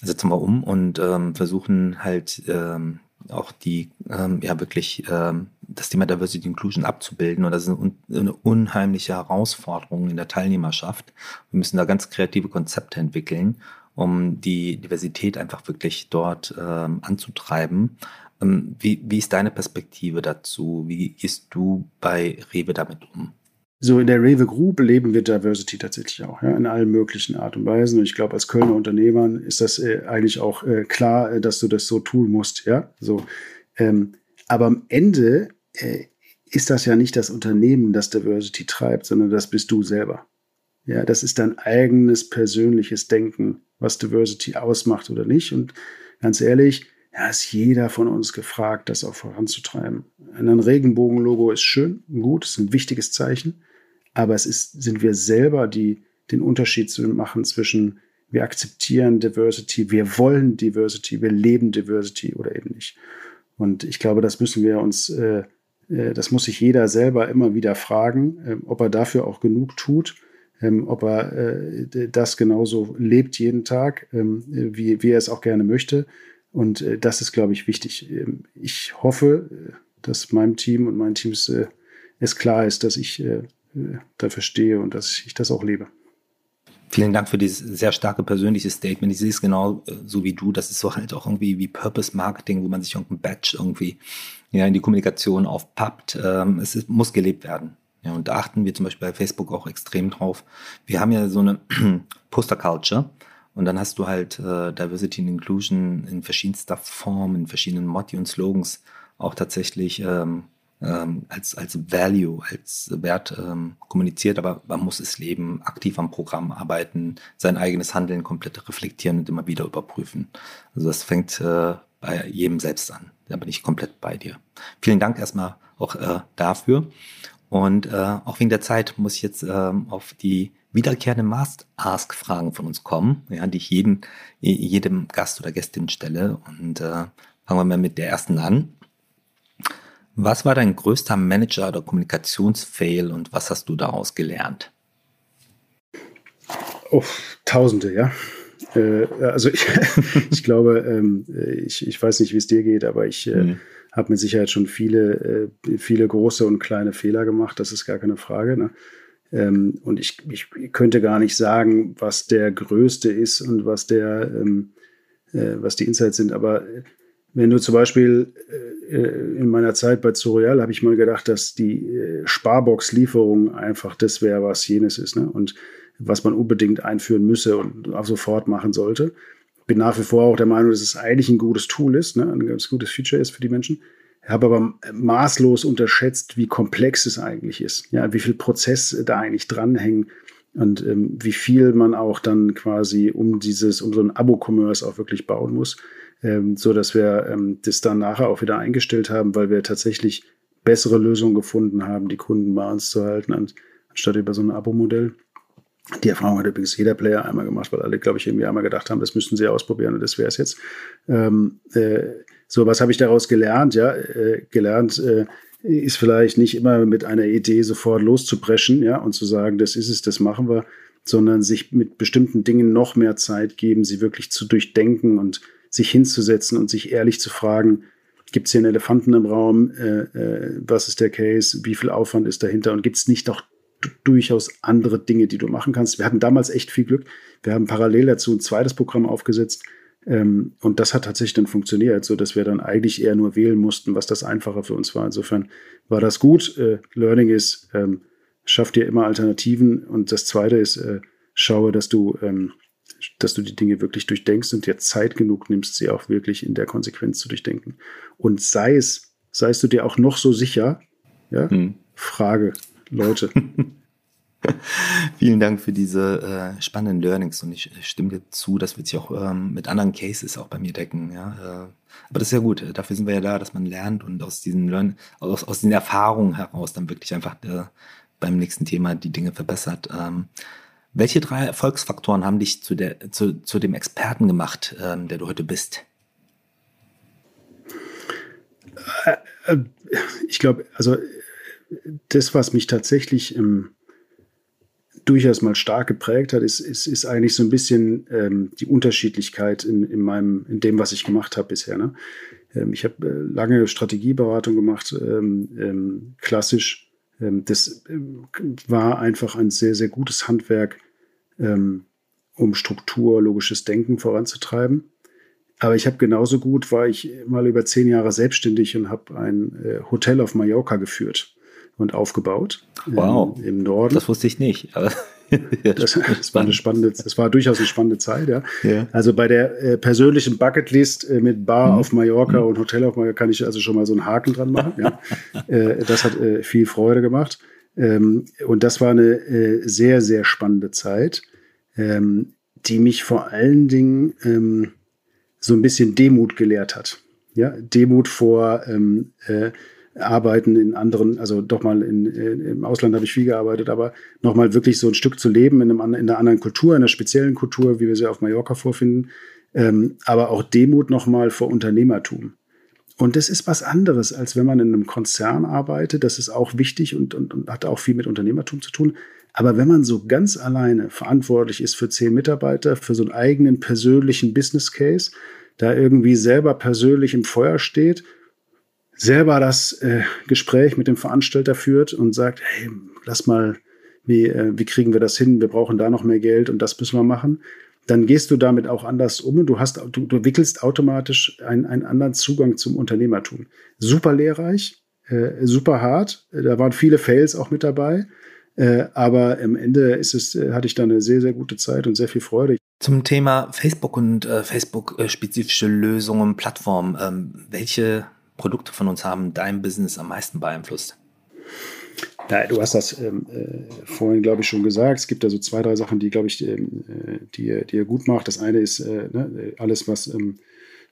Setzen wir um und ähm, versuchen halt ähm, auch die, ähm, ja wirklich ähm, das Thema Diversity Inclusion abzubilden. Und das ist eine unheimliche Herausforderung in der Teilnehmerschaft. Wir müssen da ganz kreative Konzepte entwickeln, um die Diversität einfach wirklich dort ähm, anzutreiben. Ähm, wie, wie ist deine Perspektive dazu? Wie gehst du bei Rewe damit um? So in der Rewe Group leben wir Diversity tatsächlich auch, ja, in allen möglichen Art und Weisen. Und ich glaube, als Kölner Unternehmer ist das äh, eigentlich auch äh, klar, äh, dass du das so tun musst, ja. So, ähm, aber am Ende äh, ist das ja nicht das Unternehmen, das Diversity treibt, sondern das bist du selber. Ja, das ist dein eigenes persönliches Denken, was Diversity ausmacht oder nicht. Und ganz ehrlich, ja, ist jeder von uns gefragt, das auch voranzutreiben. Ein Regenbogenlogo ist schön, gut, ist ein wichtiges Zeichen, aber es ist, sind wir selber, die den Unterschied zu machen zwischen wir akzeptieren Diversity, wir wollen Diversity, wir leben Diversity oder eben nicht. Und ich glaube, das müssen wir uns, äh, äh, das muss sich jeder selber immer wieder fragen, äh, ob er dafür auch genug tut, ähm, ob er äh, das genauso lebt jeden Tag, ähm, wie, wie er es auch gerne möchte und äh, das ist, glaube ich, wichtig. Ähm, ich hoffe, äh, dass meinem Team und meinen Teams äh, es klar ist, dass ich äh, äh, dafür stehe und dass ich das auch lebe. Vielen Dank für dieses sehr starke persönliche Statement. Ich sehe es genau so wie du. Das ist so halt auch irgendwie wie Purpose Marketing, wo man sich irgendein Badge irgendwie ja, in die Kommunikation aufpappt. Ähm, es ist, muss gelebt werden. Ja, und da achten wir zum Beispiel bei Facebook auch extrem drauf. Wir haben ja so eine [CLEARS THROAT] Poster Culture. Und dann hast du halt äh, Diversity and Inclusion in verschiedenster Form, in verschiedenen Motti und Slogans auch tatsächlich ähm, ähm, als, als Value, als Wert ähm, kommuniziert, aber man muss es leben, aktiv am Programm arbeiten, sein eigenes Handeln komplett reflektieren und immer wieder überprüfen. Also das fängt äh, bei jedem selbst an. Da bin ich komplett bei dir. Vielen Dank erstmal auch äh, dafür. Und äh, auch wegen der Zeit muss ich jetzt ähm, auf die wiederkehrende Must-Ask-Fragen von uns kommen, ja, die ich jeden, jedem Gast oder Gästin stelle. Und äh, fangen wir mal mit der ersten an. Was war dein größter Manager- oder Kommunikationsfail und was hast du daraus gelernt? Oh, Tausende, ja. Äh, also ich, [LAUGHS] ich glaube, ähm, ich, ich weiß nicht, wie es dir geht, aber ich äh, mhm. Habe mit Sicherheit schon viele, äh, viele große und kleine Fehler gemacht. Das ist gar keine Frage. Ne? Ähm, und ich, ich könnte gar nicht sagen, was der größte ist und was der, ähm, äh, was die Insights sind. Aber wenn du zum Beispiel äh, in meiner Zeit bei Zorial habe ich mal gedacht, dass die äh, Sparbox-Lieferung einfach das wäre, was jenes ist. Ne? Und was man unbedingt einführen müsse und auch sofort machen sollte. Bin nach wie vor auch der Meinung, dass es eigentlich ein gutes Tool ist, ne? ein ganz gutes Feature ist für die Menschen habe aber maßlos unterschätzt, wie komplex es eigentlich ist. Ja, wie viel Prozess da eigentlich dranhängen und ähm, wie viel man auch dann quasi um dieses, um so ein Abo-Commerce auch wirklich bauen muss, ähm, so dass wir ähm, das dann nachher auch wieder eingestellt haben, weil wir tatsächlich bessere Lösungen gefunden haben, die Kunden bei uns zu halten, anstatt über so ein Abo-Modell. Die Erfahrung hat übrigens jeder Player einmal gemacht, weil alle, glaube ich, irgendwie einmal gedacht haben, das müssten sie ausprobieren und das wäre es jetzt. Ähm, äh, so, was habe ich daraus gelernt? Ja, äh, gelernt äh, ist vielleicht nicht immer mit einer Idee sofort loszupreschen, ja, und zu sagen, das ist es, das machen wir, sondern sich mit bestimmten Dingen noch mehr Zeit geben, sie wirklich zu durchdenken und sich hinzusetzen und sich ehrlich zu fragen, gibt es hier einen Elefanten im Raum, äh, äh, was ist der Case, wie viel Aufwand ist dahinter und gibt es nicht auch durchaus andere Dinge, die du machen kannst. Wir hatten damals echt viel Glück. Wir haben parallel dazu ein zweites Programm aufgesetzt, ähm, und das hat tatsächlich dann funktioniert, so dass wir dann eigentlich eher nur wählen mussten, was das einfacher für uns war. Insofern war das gut. Äh, Learning ist, ähm, schaff dir immer Alternativen. Und das zweite ist, äh, schaue, dass du, ähm, dass du die Dinge wirklich durchdenkst und dir Zeit genug nimmst, sie auch wirklich in der Konsequenz zu durchdenken. Und sei es, seist du dir auch noch so sicher, ja, hm. Frage, Leute. [LAUGHS] Vielen Dank für diese äh, spannenden Learnings und ich, stimme dir zu, das wird sich auch ähm, mit anderen Cases auch bei mir decken. Ja? Äh, aber das ist ja gut, dafür sind wir ja da, dass man lernt und aus diesen Learn aus, aus den Erfahrungen heraus dann wirklich einfach äh, beim nächsten Thema die Dinge verbessert. Ähm, welche drei Erfolgsfaktoren haben dich zu, der, zu, zu dem Experten gemacht, ähm, der du heute bist? Äh, äh, ich glaube, also das, was mich tatsächlich im durchaus mal stark geprägt hat, ist, ist, ist eigentlich so ein bisschen ähm, die Unterschiedlichkeit in, in, meinem, in dem, was ich gemacht habe bisher. Ne? Ähm, ich habe äh, lange Strategieberatung gemacht, ähm, ähm, klassisch. Ähm, das ähm, war einfach ein sehr, sehr gutes Handwerk, ähm, um Struktur, logisches Denken voranzutreiben. Aber ich habe genauso gut, war ich mal über zehn Jahre selbstständig und habe ein äh, Hotel auf Mallorca geführt und aufgebaut. Wow. Im, Im Norden. Das wusste ich nicht. [LAUGHS] das, das, war eine spannende, das war durchaus eine spannende Zeit, ja. ja. Also bei der äh, persönlichen Bucketlist äh, mit Bar mhm. auf Mallorca mhm. und Hotel auf Mallorca kann ich also schon mal so einen Haken dran machen. ja. [LAUGHS] äh, das hat äh, viel Freude gemacht. Ähm, und das war eine äh, sehr, sehr spannende Zeit, ähm, die mich vor allen Dingen ähm, so ein bisschen Demut gelehrt hat. Ja, Demut vor ähm, äh, Arbeiten in anderen, also doch mal in, im Ausland habe ich viel gearbeitet, aber nochmal wirklich so ein Stück zu leben in, einem, in einer anderen Kultur, in einer speziellen Kultur, wie wir sie auf Mallorca vorfinden, ähm, aber auch Demut nochmal vor Unternehmertum. Und das ist was anderes, als wenn man in einem Konzern arbeitet. Das ist auch wichtig und, und, und hat auch viel mit Unternehmertum zu tun. Aber wenn man so ganz alleine verantwortlich ist für zehn Mitarbeiter, für so einen eigenen persönlichen Business Case, da irgendwie selber persönlich im Feuer steht selber das äh, Gespräch mit dem Veranstalter führt und sagt, hey, lass mal, wie, äh, wie kriegen wir das hin? Wir brauchen da noch mehr Geld und das müssen wir machen. Dann gehst du damit auch anders um und du hast, du, du wickelst automatisch einen, einen anderen Zugang zum Unternehmertum. Super lehrreich, äh, super hart. Da waren viele Fails auch mit dabei. Äh, aber am Ende ist es, äh, hatte ich da eine sehr, sehr gute Zeit und sehr viel Freude. Zum Thema Facebook und äh, Facebook-spezifische Lösungen, Plattformen. Ähm, welche Produkte von uns haben dein Business am meisten beeinflusst? Ja, du hast das ähm, äh, vorhin, glaube ich, schon gesagt. Es gibt da so zwei, drei Sachen, die, glaube ich, ähm, äh, die, die ihr gut macht. Das eine ist äh, ne, alles, was ähm,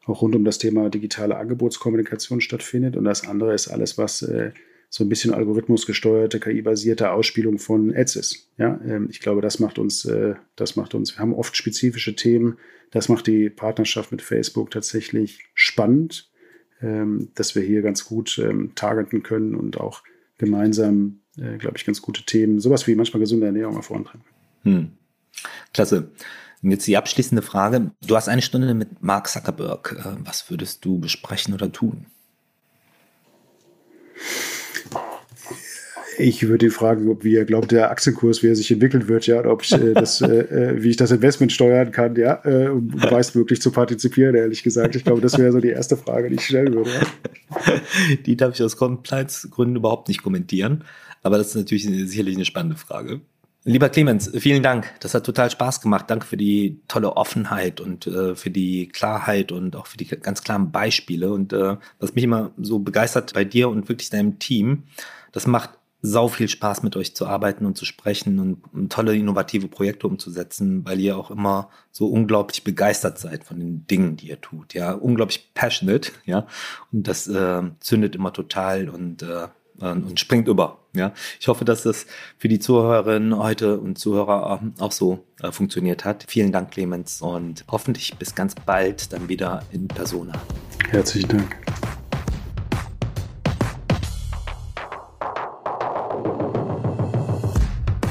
auch rund um das Thema digitale Angebotskommunikation stattfindet. Und das andere ist alles, was äh, so ein bisschen algorithmusgesteuerte, KI-basierte Ausspielung von Ads ist. Ja, ähm, ich glaube, das macht uns, äh, das macht uns, wir haben oft spezifische Themen. Das macht die Partnerschaft mit Facebook tatsächlich spannend ähm, dass wir hier ganz gut ähm, targeten können und auch gemeinsam, äh, glaube ich, ganz gute Themen, sowas wie manchmal gesunde Ernährung mal vorantreiben. Hm. Klasse. Und jetzt die abschließende Frage. Du hast eine Stunde mit Mark Zuckerberg. Äh, was würdest du besprechen oder tun? Ich würde ihn fragen, ob wie er glaubt, der Aktienkurs, wie er sich entwickeln wird, ja, oder ob ich äh, das, äh, äh, wie ich das Investment steuern kann, ja, äh, um weiß wirklich zu partizipieren, ehrlich gesagt. Ich glaube, das wäre so die erste Frage, die ich stellen würde. [LAUGHS] Die darf ich aus Compliance-Gründen überhaupt nicht kommentieren, aber das ist natürlich sicherlich eine spannende Frage. Lieber Clemens, vielen Dank. Das hat total Spaß gemacht. Danke für die tolle Offenheit und äh, für die Klarheit und auch für die ganz klaren Beispiele. Und äh, was mich immer so begeistert bei dir und wirklich deinem Team, das macht sau viel Spaß mit euch zu arbeiten und zu sprechen und, tolle innovative Projekte umzusetzen, weil ihr auch immer so unglaublich begeistert seid von den Dingen, die ihr tut. Ja, unglaublich passionate, ja. Und das äh, zündet immer total und, äh, und springt über. Ja, ich hoffe, dass das für die Zuhörerinnen heute und Zuhörer auch so äh, funktioniert hat. Vielen Dank, Clemens, und hoffentlich bis ganz bald dann wieder in Persona. Herzlichen Dank.